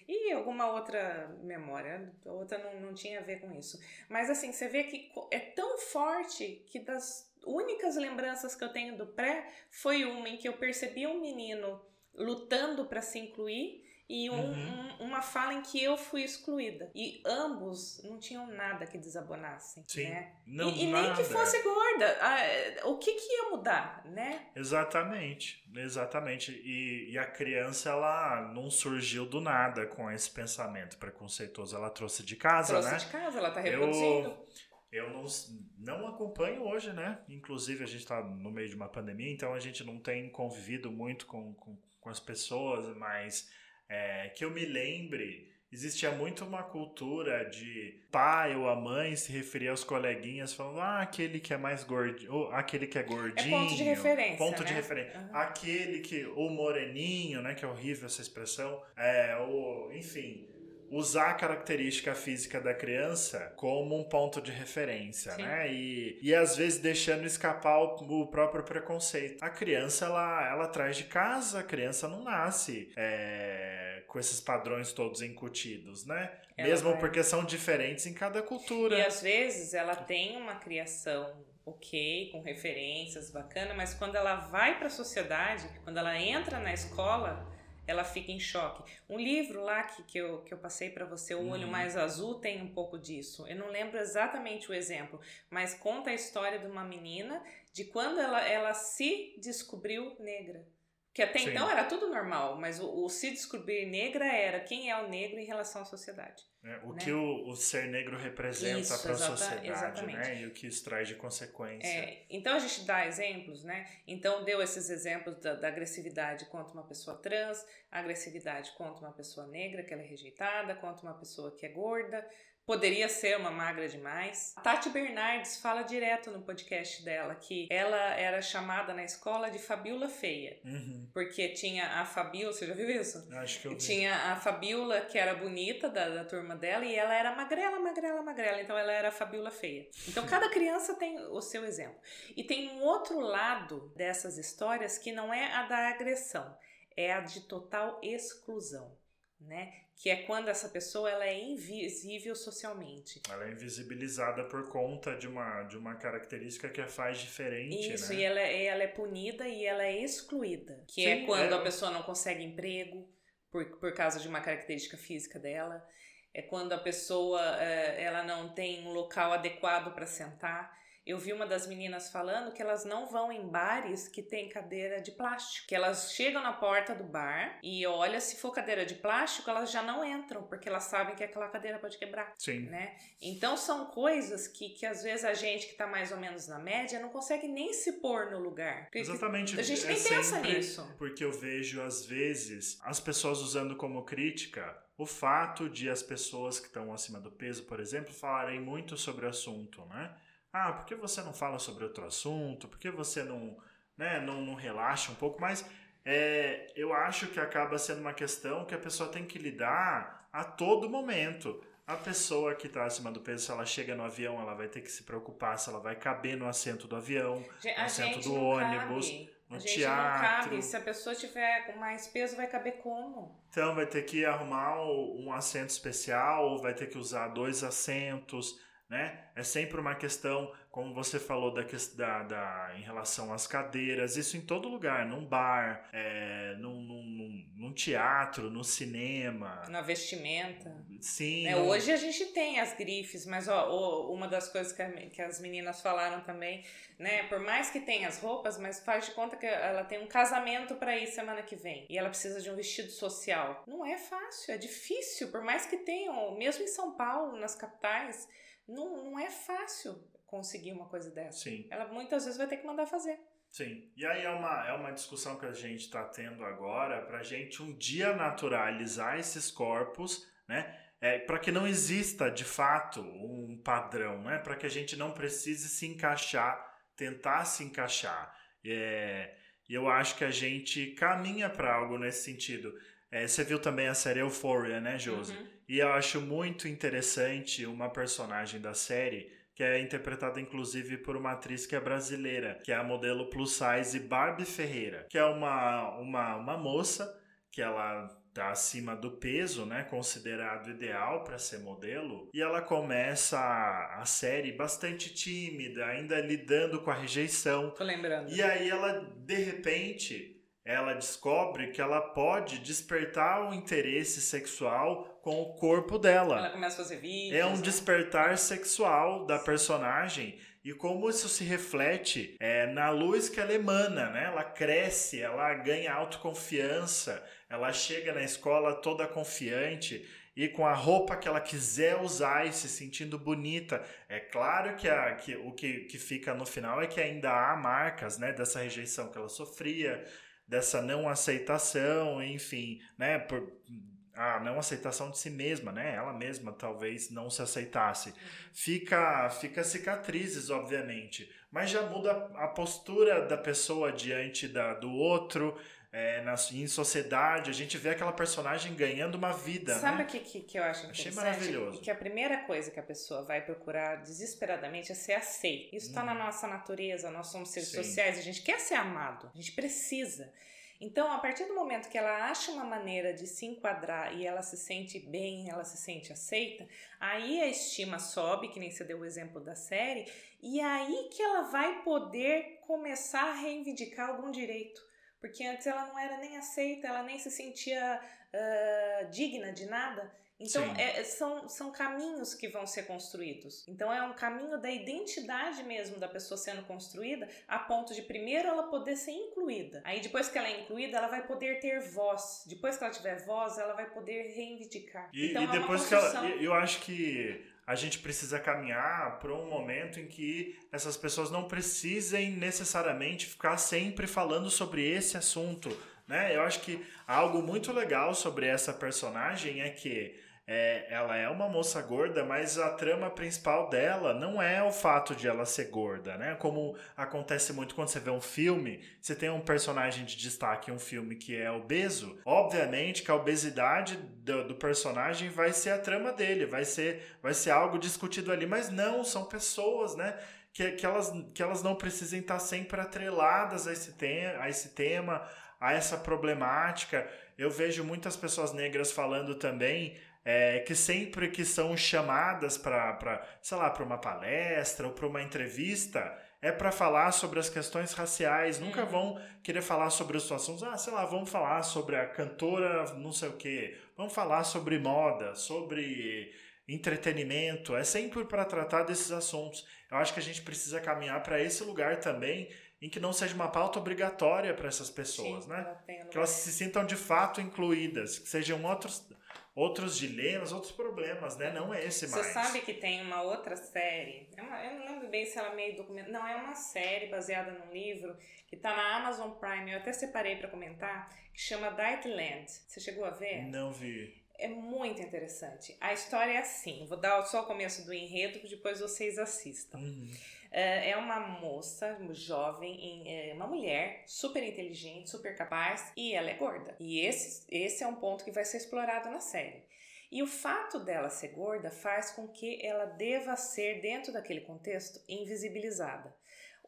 E alguma outra memória, outra não, não tinha a ver com isso. Mas assim, você vê que é tão forte que das únicas lembranças que eu tenho do pré foi uma em que eu percebi um menino lutando para se incluir e um, uhum. um, uma fala em que eu fui excluída. E ambos não tinham nada que desabonassem, Sim, né? Não, e, e nem que fosse gorda. Ah, o que, que ia mudar, né? Exatamente, exatamente. E, e a criança, ela não surgiu do nada com esse pensamento preconceituoso. Ela trouxe de casa, trouxe né? Trouxe de casa, ela tá reproduzindo. Eu... Eu não, não acompanho hoje, né? Inclusive, a gente está no meio de uma pandemia, então a gente não tem convivido muito com, com, com as pessoas, mas é, que eu me lembre, existia muito uma cultura de pai ou a mãe se referir aos coleguinhas falando, ah, aquele que é mais gordinho, ou aquele que é gordinho. É ponto de referência. Ponto né? de referência. Uhum. Aquele que, o moreninho, né, que é horrível essa expressão, é, o, enfim usar a característica física da criança como um ponto de referência, Sim. né? E, e às vezes deixando escapar o, o, próprio preconceito. A criança, ela, ela traz de casa, a criança não nasce é, com esses padrões todos incutidos, né? Ela Mesmo vai... porque são diferentes em cada cultura. E às vezes ela tem uma criação ok, com referências, bacana, mas quando ela vai para a sociedade, quando ela entra na escola, ela fica em choque. Um livro lá que, que, eu, que eu passei para você, O Olho uhum. Mais Azul, tem um pouco disso. Eu não lembro exatamente o exemplo, mas conta a história de uma menina de quando ela, ela se descobriu negra. Que até Sim. então era tudo normal, mas o, o, se descobrir negra era quem é o negro em relação à sociedade. É, o né? que o, o, ser negro representa para a sociedade, exatamente. né? E o que isso traz de consequência. É, então a gente dá exemplos, né? Então deu esses exemplos da, da, agressividade contra uma pessoa trans, agressividade contra uma pessoa negra que ela é rejeitada, contra uma pessoa que é gorda, poderia ser uma magra demais. A Tati Bernardes fala direto no podcast dela que ela era chamada na escola de Fabiola Feia. Uhum. Porque tinha a Fabiola, você já viu isso? Acho que eu vi. Tinha a Fabiola, que era bonita da, da turma dela, e ela era magrela, magrela, magrela. Então ela era a Fabiola Feia. Então [LAUGHS] cada criança tem o seu exemplo. E tem um outro lado dessas histórias que não é a da agressão, é a de total exclusão. Né? Que é quando essa pessoa ela é invisível socialmente. Ela é invisibilizada por conta de uma, de uma característica que a faz diferente. Isso, né? e ela, é, ela é punida e ela é excluída. Que Sim, é quando é... a pessoa não consegue emprego por, por causa de uma característica física dela. É quando a pessoa é, ela não tem um local adequado para sentar eu vi uma das meninas falando que elas não vão em bares que tem cadeira de plástico. Que elas chegam na porta do bar e olha, se for cadeira de plástico, elas já não entram, porque elas sabem que aquela cadeira pode quebrar. Sim. Né? Então são coisas que, que às vezes a gente que está mais ou menos na média não consegue nem se pôr no lugar. Exatamente. A gente é nem pensa nisso. Porque eu vejo, às vezes, as pessoas usando como crítica o fato de as pessoas que estão acima do peso, por exemplo, falarem muito sobre o assunto, né? Ah, por que você não fala sobre outro assunto? Por que você não, né, não, não relaxa um pouco? Mas é, eu acho que acaba sendo uma questão que a pessoa tem que lidar a todo momento. A pessoa que está acima do peso, se ela chega no avião, ela vai ter que se preocupar se ela vai caber no assento do avião, no assento do ônibus. Cabe no a gente teatro. não cabe. Se a pessoa tiver com mais peso, vai caber como? Então vai ter que arrumar um assento especial, vai ter que usar dois assentos, né? É sempre uma questão, como você falou, da, da, da em relação às cadeiras, isso em todo lugar, num bar, é, num, num, num, teatro, no cinema. Na vestimenta. Sim. É, Hoje a gente tem as grifes, mas ó, uma das coisas que, a, que as meninas falaram também, né? Por mais que tenha as roupas, mas faz de conta que ela tem um casamento para ir semana que vem e ela precisa de um vestido social. Não é fácil, é difícil, por mais que tenham, mesmo em São Paulo, nas capitais não, não é fácil conseguir uma coisa dessa. Sim. Ela muitas vezes vai ter que mandar fazer. Sim. E aí é uma, é uma discussão que a gente está tendo agora para a gente um dia naturalizar esses corpos, né? É, para que não exista de fato um padrão, né? Para que a gente não precise se encaixar, tentar se encaixar. É, e eu acho que a gente caminha para algo nesse sentido. É, você viu também a série Euphoria, né, Josi? Uhum. E eu acho muito interessante uma personagem da série que é interpretada inclusive por uma atriz que é brasileira, que é a modelo plus size Barbie Ferreira, que é uma, uma, uma moça que ela tá acima do peso, né, considerado ideal para ser modelo, e ela começa a, a, série bastante tímida, ainda lidando com a rejeição. Tô lembrando. E aí ela de repente ela descobre que ela pode despertar o interesse sexual com o corpo dela. Ela começa a fazer vídeos. É um né? despertar sexual da personagem e como isso se reflete é, na luz que ela emana, né? Ela cresce, ela ganha autoconfiança, ela chega na escola toda confiante e com a roupa que ela quiser usar e se sentindo bonita. É claro que, a, que o que, que fica no final é que ainda há marcas né, dessa rejeição que ela sofria, dessa não aceitação, enfim, né, por a não aceitação de si mesma, né? Ela mesma talvez não se aceitasse. Fica, fica cicatrizes, obviamente, mas já muda a postura da pessoa diante da, do outro, é, na, em sociedade, a gente vê aquela personagem ganhando uma vida. Sabe né? o que, que, que eu acho interessante? Achei maravilhoso. Que a primeira coisa que a pessoa vai procurar desesperadamente é ser aceita. Isso está hum. na nossa natureza, nós somos seres Sim. sociais, a gente quer ser amado, a gente precisa. Então, a partir do momento que ela acha uma maneira de se enquadrar e ela se sente bem, ela se sente aceita, aí a estima sobe, que nem você deu o exemplo da série, e aí que ela vai poder começar a reivindicar algum direito. Porque antes ela não era nem aceita, ela nem se sentia uh, digna de nada. Então, é, são, são caminhos que vão ser construídos. Então, é um caminho da identidade mesmo da pessoa sendo construída, a ponto de primeiro ela poder ser incluída. Aí, depois que ela é incluída, ela vai poder ter voz. Depois que ela tiver voz, ela vai poder reivindicar. E, então, e é depois que ela. Eu acho que a gente precisa caminhar para um momento em que essas pessoas não precisem necessariamente ficar sempre falando sobre esse assunto. Né? Eu acho que algo muito legal sobre essa personagem é que é, ela é uma moça gorda, mas a trama principal dela não é o fato de ela ser gorda, né? Como acontece muito quando você vê um filme, você tem um personagem de destaque em um filme que é obeso, obviamente que a obesidade do, do, personagem vai ser a trama dele, vai ser, vai ser algo discutido ali, mas não, são pessoas, né? Que, que, elas, que elas não precisem estar sempre atreladas a esse, te a esse tema, a essa problemática. Eu vejo muitas pessoas negras falando também é, que sempre que são chamadas para, sei lá, para uma palestra ou para uma entrevista, é para falar sobre as questões raciais, nunca uhum. vão querer falar sobre os assuntos, ah, sei lá, vamos falar sobre a cantora não sei o quê, vamos falar sobre moda, sobre entretenimento, é sempre para tratar desses assuntos. Eu acho que a gente precisa caminhar para esse lugar também em que não seja uma pauta obrigatória para essas pessoas, Sim, né? Que elas se sintam de fato incluídas, que sejam outros outros dilemas, outros problemas, né? Não é esse mais. Você sabe que tem uma outra série, é uma, eu não lembro bem se ela é meio documento, não, é uma série baseada num livro que tá na Amazon Prime, eu até separei para comentar, que chama Dietland. Você chegou a ver? Não vi. É muito interessante. A história é assim, vou dar só o começo do enredo, depois vocês assistam. Uhum. É, é uma moça jovem, é uma mulher super inteligente, super capaz e ela é gorda. E esse, esse é um ponto que vai ser explorado na série. E o fato dela ser gorda faz com que ela deva ser, dentro daquele contexto, invisibilizada.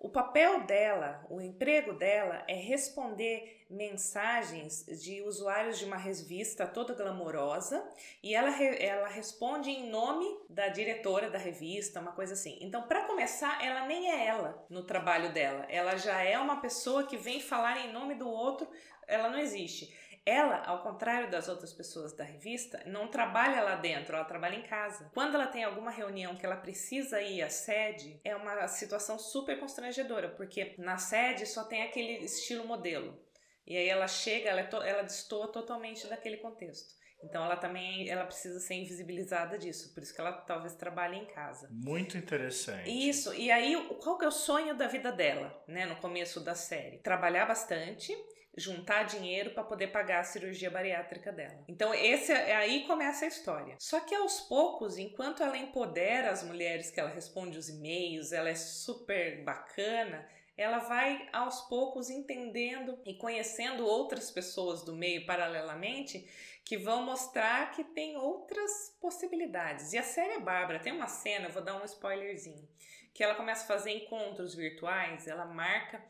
O papel dela, o emprego dela é responder mensagens de usuários de uma revista toda glamourosa e ela, ela responde em nome da diretora da revista, uma coisa assim. Então, para começar, ela nem é ela no trabalho dela, ela já é uma pessoa que vem falar em nome do outro, ela não existe. Ela, ao contrário das outras pessoas da revista, não trabalha lá dentro, ela trabalha em casa. Quando ela tem alguma reunião que ela precisa ir à sede, é uma situação super constrangedora, porque na sede só tem aquele estilo modelo. E aí ela chega, ela, é to, ela destoa totalmente daquele contexto. Então ela também ela precisa ser invisibilizada disso, por isso que ela talvez trabalhe em casa. Muito interessante. Isso. E aí qual que é o sonho da vida dela, né, no começo da série? Trabalhar bastante juntar dinheiro para poder pagar a cirurgia bariátrica dela. Então esse é aí começa a história. Só que aos poucos, enquanto ela empodera as mulheres que ela responde os e-mails, ela é super bacana, ela vai aos poucos entendendo e conhecendo outras pessoas do meio paralelamente que vão mostrar que tem outras possibilidades. E a série Bárbara tem uma cena, vou dar um spoilerzinho, que ela começa a fazer encontros virtuais, ela marca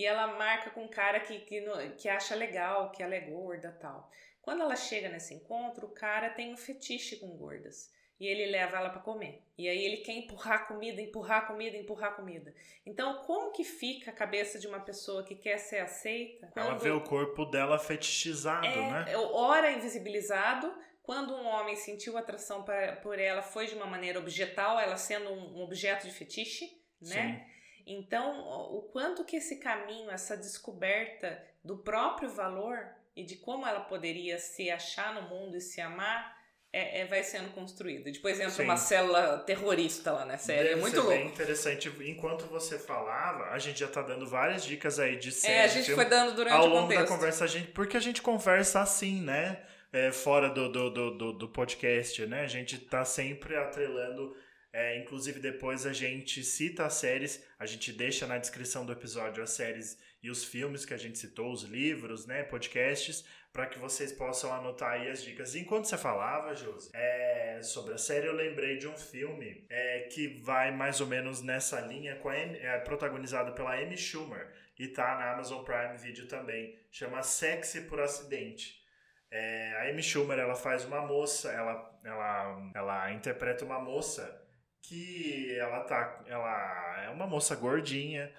e ela marca com um cara que, que, que acha legal, que ela é gorda tal. Quando ela chega nesse encontro, o cara tem um fetiche com gordas. E ele leva ela para comer. E aí ele quer empurrar comida, empurrar comida, empurrar comida. Então, como que fica a cabeça de uma pessoa que quer ser aceita? Quando... Ela vê o corpo dela fetichizado, é, né? Ora invisibilizado. Quando um homem sentiu atração pra, por ela, foi de uma maneira objetal, ela sendo um, um objeto de fetiche, né? Sim. Então, o quanto que esse caminho, essa descoberta do próprio valor e de como ela poderia se achar no mundo e se amar, é, é, vai sendo construído. Depois entra Sim. uma célula terrorista lá na série. Deve é muito louco. bem interessante. Enquanto você falava, a gente já tá dando várias dicas aí de série. É, a gente foi dando durante ao longo da conversa, a gente, porque a gente conversa assim, né? É, fora do, do, do, do, podcast, né? A gente tá sempre atrelando é, inclusive, depois a gente cita as séries, a gente deixa na descrição do episódio as séries e os filmes que a gente citou, os livros, né, podcasts, para que vocês possam anotar aí as dicas. Enquanto você falava, Josi, é, sobre a série, eu lembrei de um filme é, que vai mais ou menos nessa linha, com a Amy, é, protagonizado pela Amy Schumer, e tá na Amazon Prime Video também. Chama Sexy por Acidente. É, a Amy Schumer, ela faz uma moça, ela, ela, ela interpreta uma moça que ela tá. Ela é uma moça gordinha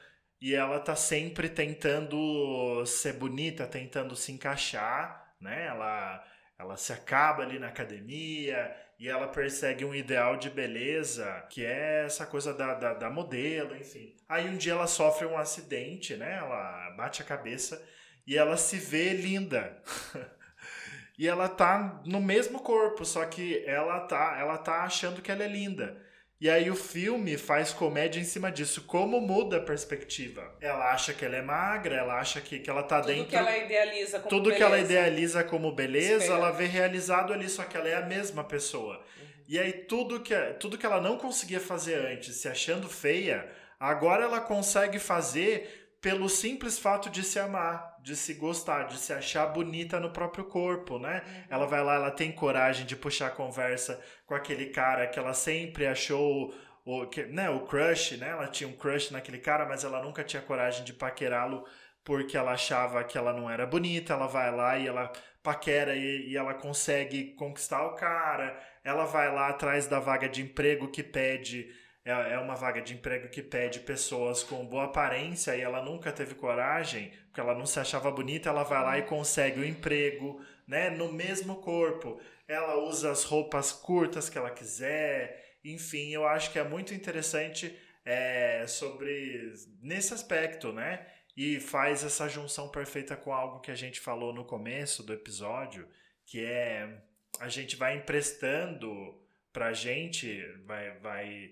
e ela tá sempre tentando ser bonita, tentando se encaixar, né? Ela, ela se acaba ali na academia e ela persegue um ideal de beleza que é essa coisa da, da, da modelo, enfim. Aí um dia ela sofre um acidente, né? Ela bate a cabeça e ela se vê linda. [LAUGHS] e ela tá no mesmo corpo, só que ela tá, ela tá achando que ela é linda. E aí o filme faz comédia em cima disso. Como muda a perspectiva? Ela acha que ela é magra, ela acha que, que ela tá tudo dentro. Tudo que ela idealiza como Tudo beleza. que ela idealiza como beleza, Espera. ela vê realizado ali, só que ela é a mesma pessoa. Uhum. E aí tudo que, tudo que ela não conseguia fazer antes, se achando feia, agora ela consegue fazer pelo simples fato de se amar, de se gostar, de se achar bonita no próprio corpo, né? Uhum. Ela vai lá, ela tem coragem de puxar a conversa com aquele cara que ela sempre achou o, que, né, o crush, né? Ela tinha um crush naquele cara, mas ela nunca tinha coragem de paquerá-lo porque ela achava que ela não era bonita. Ela vai lá e ela paquera e, e ela consegue conquistar o cara. Ela vai lá atrás da vaga de emprego que pede é, é uma vaga de emprego que pede pessoas com boa aparência e ela nunca teve coragem, porque ela não se achava bonita, ela vai lá e consegue o emprego, né, no mesmo corpo. Ela usa as roupas curtas que ela quiser, enfim, eu acho que é muito interessante é, sobre nesse aspecto, né? E faz essa junção perfeita com algo que a gente falou no começo do episódio, que é a gente vai emprestando pra gente, vai, vai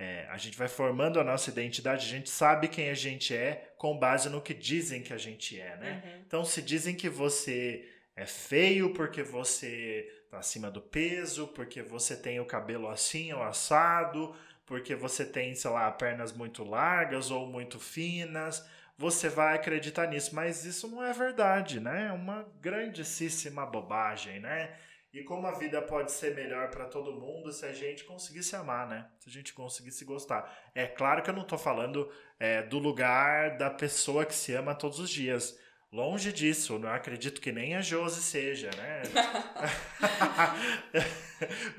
é, a gente vai formando a nossa identidade, a gente sabe quem a gente é com base no que dizem que a gente é, né? Uhum. Então, se dizem que você é feio porque você tá acima do peso, porque você tem o cabelo assim ou assado, porque você tem, sei lá, pernas muito largas ou muito finas, você vai acreditar nisso, mas isso não é verdade, né? É uma grandíssima bobagem, né? E como a vida pode ser melhor para todo mundo se a gente conseguir se amar, né? Se a gente conseguir se gostar. É claro que eu não tô falando é, do lugar da pessoa que se ama todos os dias. Longe disso, não acredito que nem a Josi seja, né?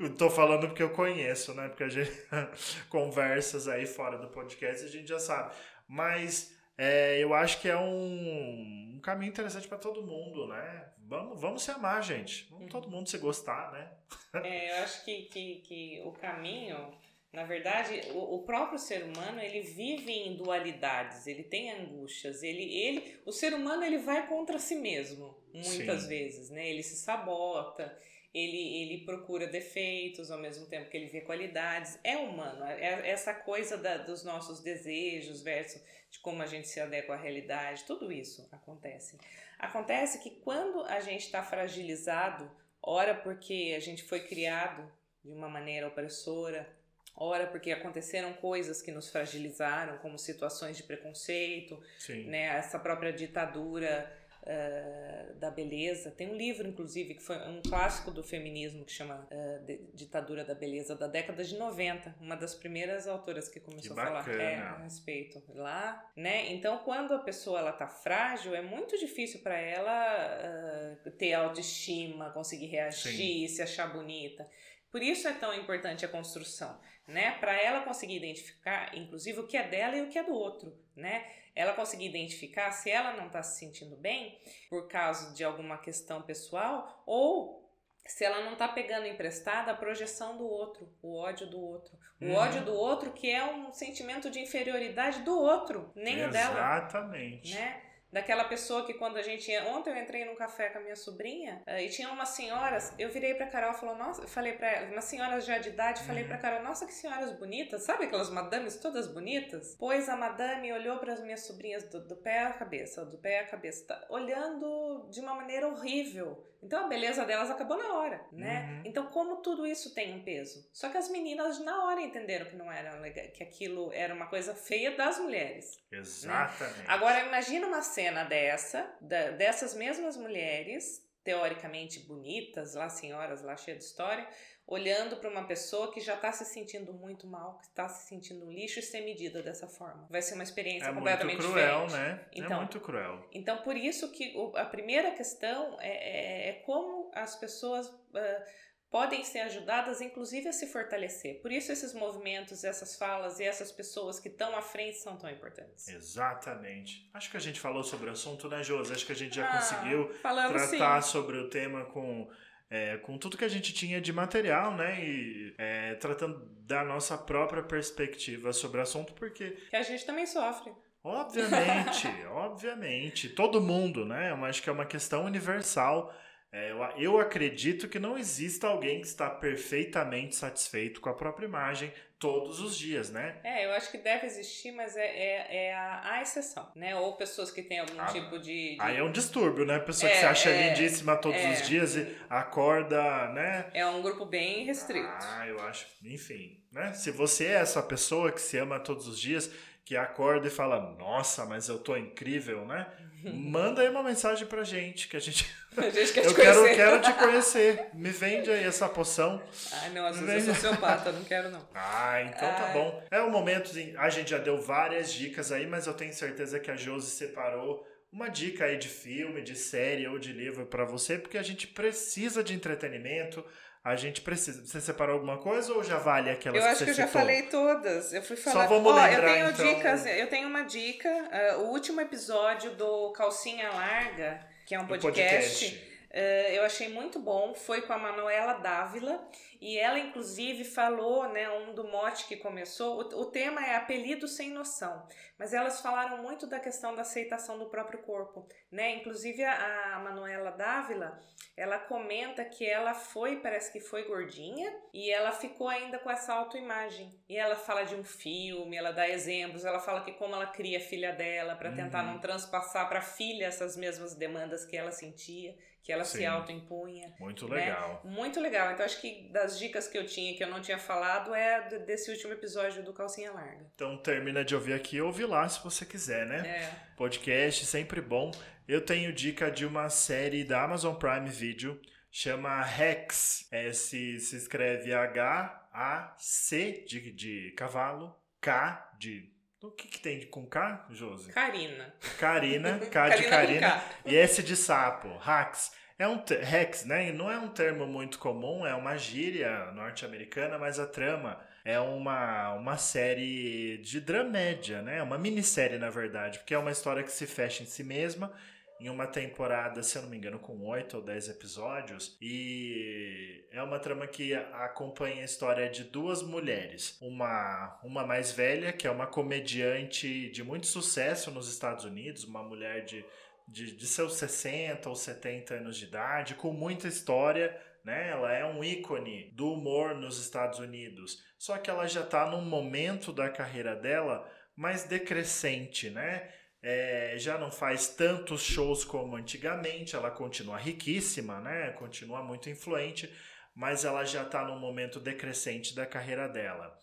[LAUGHS] Estou falando porque eu conheço, né? Porque a gente [LAUGHS] conversas aí fora do podcast a gente já sabe. Mas é, eu acho que é um, um caminho interessante para todo mundo, né? Vamos, vamos se amar, gente. Vamos todo uhum. mundo se gostar, né? [LAUGHS] É, eu acho que, que, que o caminho na verdade, o, o, próprio ser humano ele vive em dualidades, ele tem angústias, ele, ele, o ser humano ele vai contra si mesmo muitas Sim. vezes, né? Ele se sabota, ele, ele procura defeitos ao mesmo tempo que ele vê qualidades. É humano, é, é essa coisa da, dos nossos desejos versus de como a gente se adequa à realidade, tudo isso acontece. Acontece que quando a gente está fragilizado, ora porque a gente foi criado de uma maneira opressora, ora porque aconteceram coisas que nos fragilizaram, como situações de preconceito, né, essa própria ditadura uh, da beleza. Tem um livro, inclusive, que foi um clássico do feminismo que chama uh, Ditadura da Beleza, da década de 90, uma das primeiras autoras que começou que a falar é, a respeito lá, né? Então, quando a pessoa ela tá frágil, é muito difícil para ela uh, ter autoestima, conseguir reagir, Sim. se achar bonita. Por isso é tão importante a construção né? Para ela conseguir identificar, inclusive, o que é dela e o que é do outro, né? Ela conseguir identificar se ela não está se sentindo bem por causa de alguma questão pessoal ou se ela não está pegando emprestada a projeção do outro, o ódio do outro. O uhum. ódio do outro que é um sentimento de inferioridade do outro, nem o dela. Exatamente. Né? Daquela pessoa que quando a gente ia, ontem eu entrei num café com a minha sobrinha uh, e tinha umas senhoras, eu virei pra Carol, falou, nossa, falei para ela, umas senhoras já de idade, falei uhum. pra Carol, nossa que senhoras bonitas, sabe aquelas madames todas bonitas? Pois a madame olhou para as minhas sobrinhas do, do, pé à cabeça, do pé à cabeça, tá, olhando de uma maneira horrível. Então a beleza delas acabou na hora, né? Uhum. Então como tudo isso tem um peso. Só que as meninas na hora entenderam que não era legal, que aquilo era uma coisa feia das mulheres. Né? Exatamente. Né? Agora imagina uma cena dessa, da, dessas mesmas mulheres, teoricamente bonitas, lá senhoras, lá cheias de história, olhando para uma pessoa que já está se sentindo muito mal, que está se sentindo um lixo e ser medida dessa forma. Vai ser uma experiência é completamente muito cruel, diferente. né? É então, é muito cruel. Então, por isso que a primeira questão é, é, é como as pessoas uh, podem ser ajudadas, inclusive, a se fortalecer. Por isso, esses movimentos, essas falas e essas pessoas que estão à frente são tão importantes. Exatamente. Acho que a gente falou sobre o assunto, né, Josi? Acho que a gente já ah, conseguiu tratar sim. sobre o tema com. É, com tudo que a gente tinha de material, né? E é, tratando da nossa própria perspectiva sobre o assunto, porque. Que a gente também sofre. Obviamente, [LAUGHS] obviamente. Todo mundo, né? Eu acho que é uma questão universal é, eu, eu acredito que não exista alguém que está perfeitamente satisfeito com a própria imagem todos os dias, né? É, eu acho que deve existir, mas é, é, é a, a, exceção, né? Ou pessoas que têm algum ah, tipo de, de, Aí é um distúrbio, né? Pessoa é, que se acha é, lindíssima todos os é. dias e acorda, né? É um grupo bem restrito. Ah, eu acho. Enfim, né? Se você é essa pessoa que se ama todos os dias, que acorda e fala, nossa, mas eu tô incrível, né? Manda aí uma mensagem pra gente, que a gente. [LAUGHS] A gente quer eu quero, quero te [LAUGHS] conhecer. Me vende aí essa poção. Ai, não, às vezes eu sou sociopata, não quero não. Ah, então tá Ai. tá bom. É o momento, de... a gente já deu várias dicas aí, mas eu tenho certeza que a Josi separou uma dica aí de filme, de série ou de livro para você, porque a gente precisa de entretenimento, a gente precisa. Você separou alguma coisa ou já vale aquelas eu que acho que eu já falei todas. Eu fui falar. Só vamos oh, lembrar, eu tenho então... dicas. Eu tenho uma dica. Uh, o último episódio do Calcinha Larga, que é um podcast. podcast. Uh, eu achei muito bom. Foi com a Manuela Dávila. E ela, inclusive, falou, né, um do mote que começou, o, o, tema é apelido sem noção, mas elas falaram muito da questão da aceitação do próprio corpo, né, inclusive a, a Manuela Dávila, ela comenta que ela foi, parece que foi gordinha, e ela ficou ainda com essa autoimagem, e ela fala de um filme, ela dá exemplos, ela fala que como ela cria a filha dela, para tentar uhum. não transpassar para a filha essas mesmas demandas que ela sentia, que ela Sim. se autoimpunha. Muito né? legal. Muito legal. Então acho que das dicas que eu tinha que eu não tinha falado é desse último episódio do Calcinha Larga. Então termina de ouvir aqui, ouve lá se você quiser, né? É. Podcast, sempre bom. Eu tenho dica de uma série da Amazon Prime Video, chama Rex. É, se, se escreve H-A-C de, de cavalo, K de. O que, que tem com K, Josi? Karina. Karina, K de [LAUGHS] Karina e S de sapo, Hax. É um Rex, né? Não é um termo muito comum, é uma gíria norte-americana, mas a trama é uma, uma série de dramédia, né? Uma minissérie, na verdade, porque é uma história que se fecha em si mesma, em uma temporada, se eu não me engano, com oito ou dez episódios, e é uma trama que acompanha a história de duas mulheres. Uma, uma mais velha, que é uma comediante de muito sucesso nos Estados Unidos, uma mulher de, de, de seus 60 ou 70 anos de idade, com muita história, né? Ela é um ícone do humor nos Estados Unidos. Só que ela já está num momento da carreira dela mais decrescente, né? É, já não faz tantos shows como antigamente, ela continua riquíssima, né? Continua muito influente, mas ela já está num momento decrescente da carreira dela.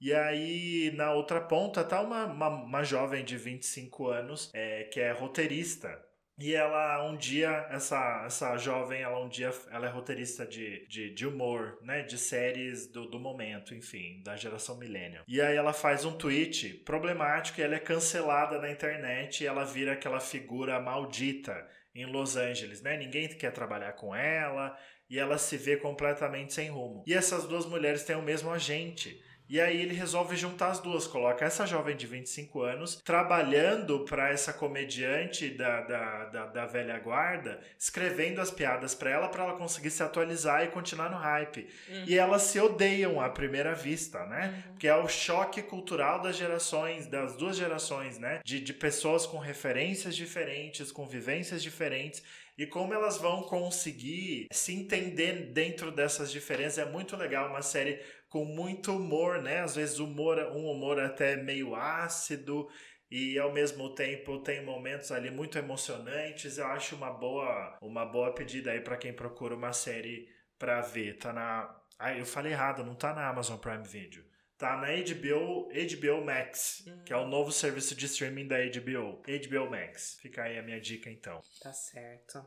E aí, na outra ponta, tá uma, uma, uma jovem de 25 anos, é, que é roteirista. E ela, um dia, essa, essa jovem, ela um dia, ela é roteirista de, de, de humor, né? De séries do, do momento, enfim, da geração millennial. E aí ela faz um tweet problemático e ela é cancelada na internet e ela vira aquela figura maldita em Los Angeles, né? Ninguém quer trabalhar com ela e ela se vê completamente sem rumo. E essas duas mulheres têm o mesmo agente. E aí ele resolve juntar as duas, coloca essa jovem de 25 anos trabalhando para essa comediante da, da, da, da velha guarda, escrevendo as piadas para ela, para ela conseguir se atualizar e continuar no hype. Uhum. E elas se odeiam à primeira vista, né? Uhum. Porque é o choque cultural das gerações, das duas gerações, né? De, de pessoas com referências diferentes, com vivências diferentes. E como elas vão conseguir se entender dentro dessas diferenças. É muito legal, uma série com muito humor, né? Às vezes humor, um humor até meio ácido e ao mesmo tempo tem momentos ali muito emocionantes. Eu acho uma boa, uma boa pedida aí para quem procura uma série para ver. Tá na, ah, eu falei errado, não tá na Amazon Prime Video. Tá na HBO, HBO Max, Hum. que é o novo serviço de streaming da HBO. HBO Max. Fica aí a minha dica então. Tá certo.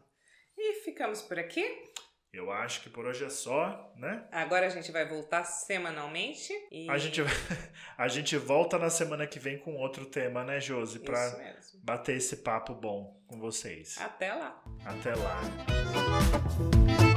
E ficamos por aqui. Eu acho que por hoje é só, né? Agora a gente vai voltar semanalmente. E... A gente, [LAUGHS] a gente volta na semana que vem com outro tema, né, Josi? Pra mesmo. bater esse papo bom com vocês. Até lá. Até lá.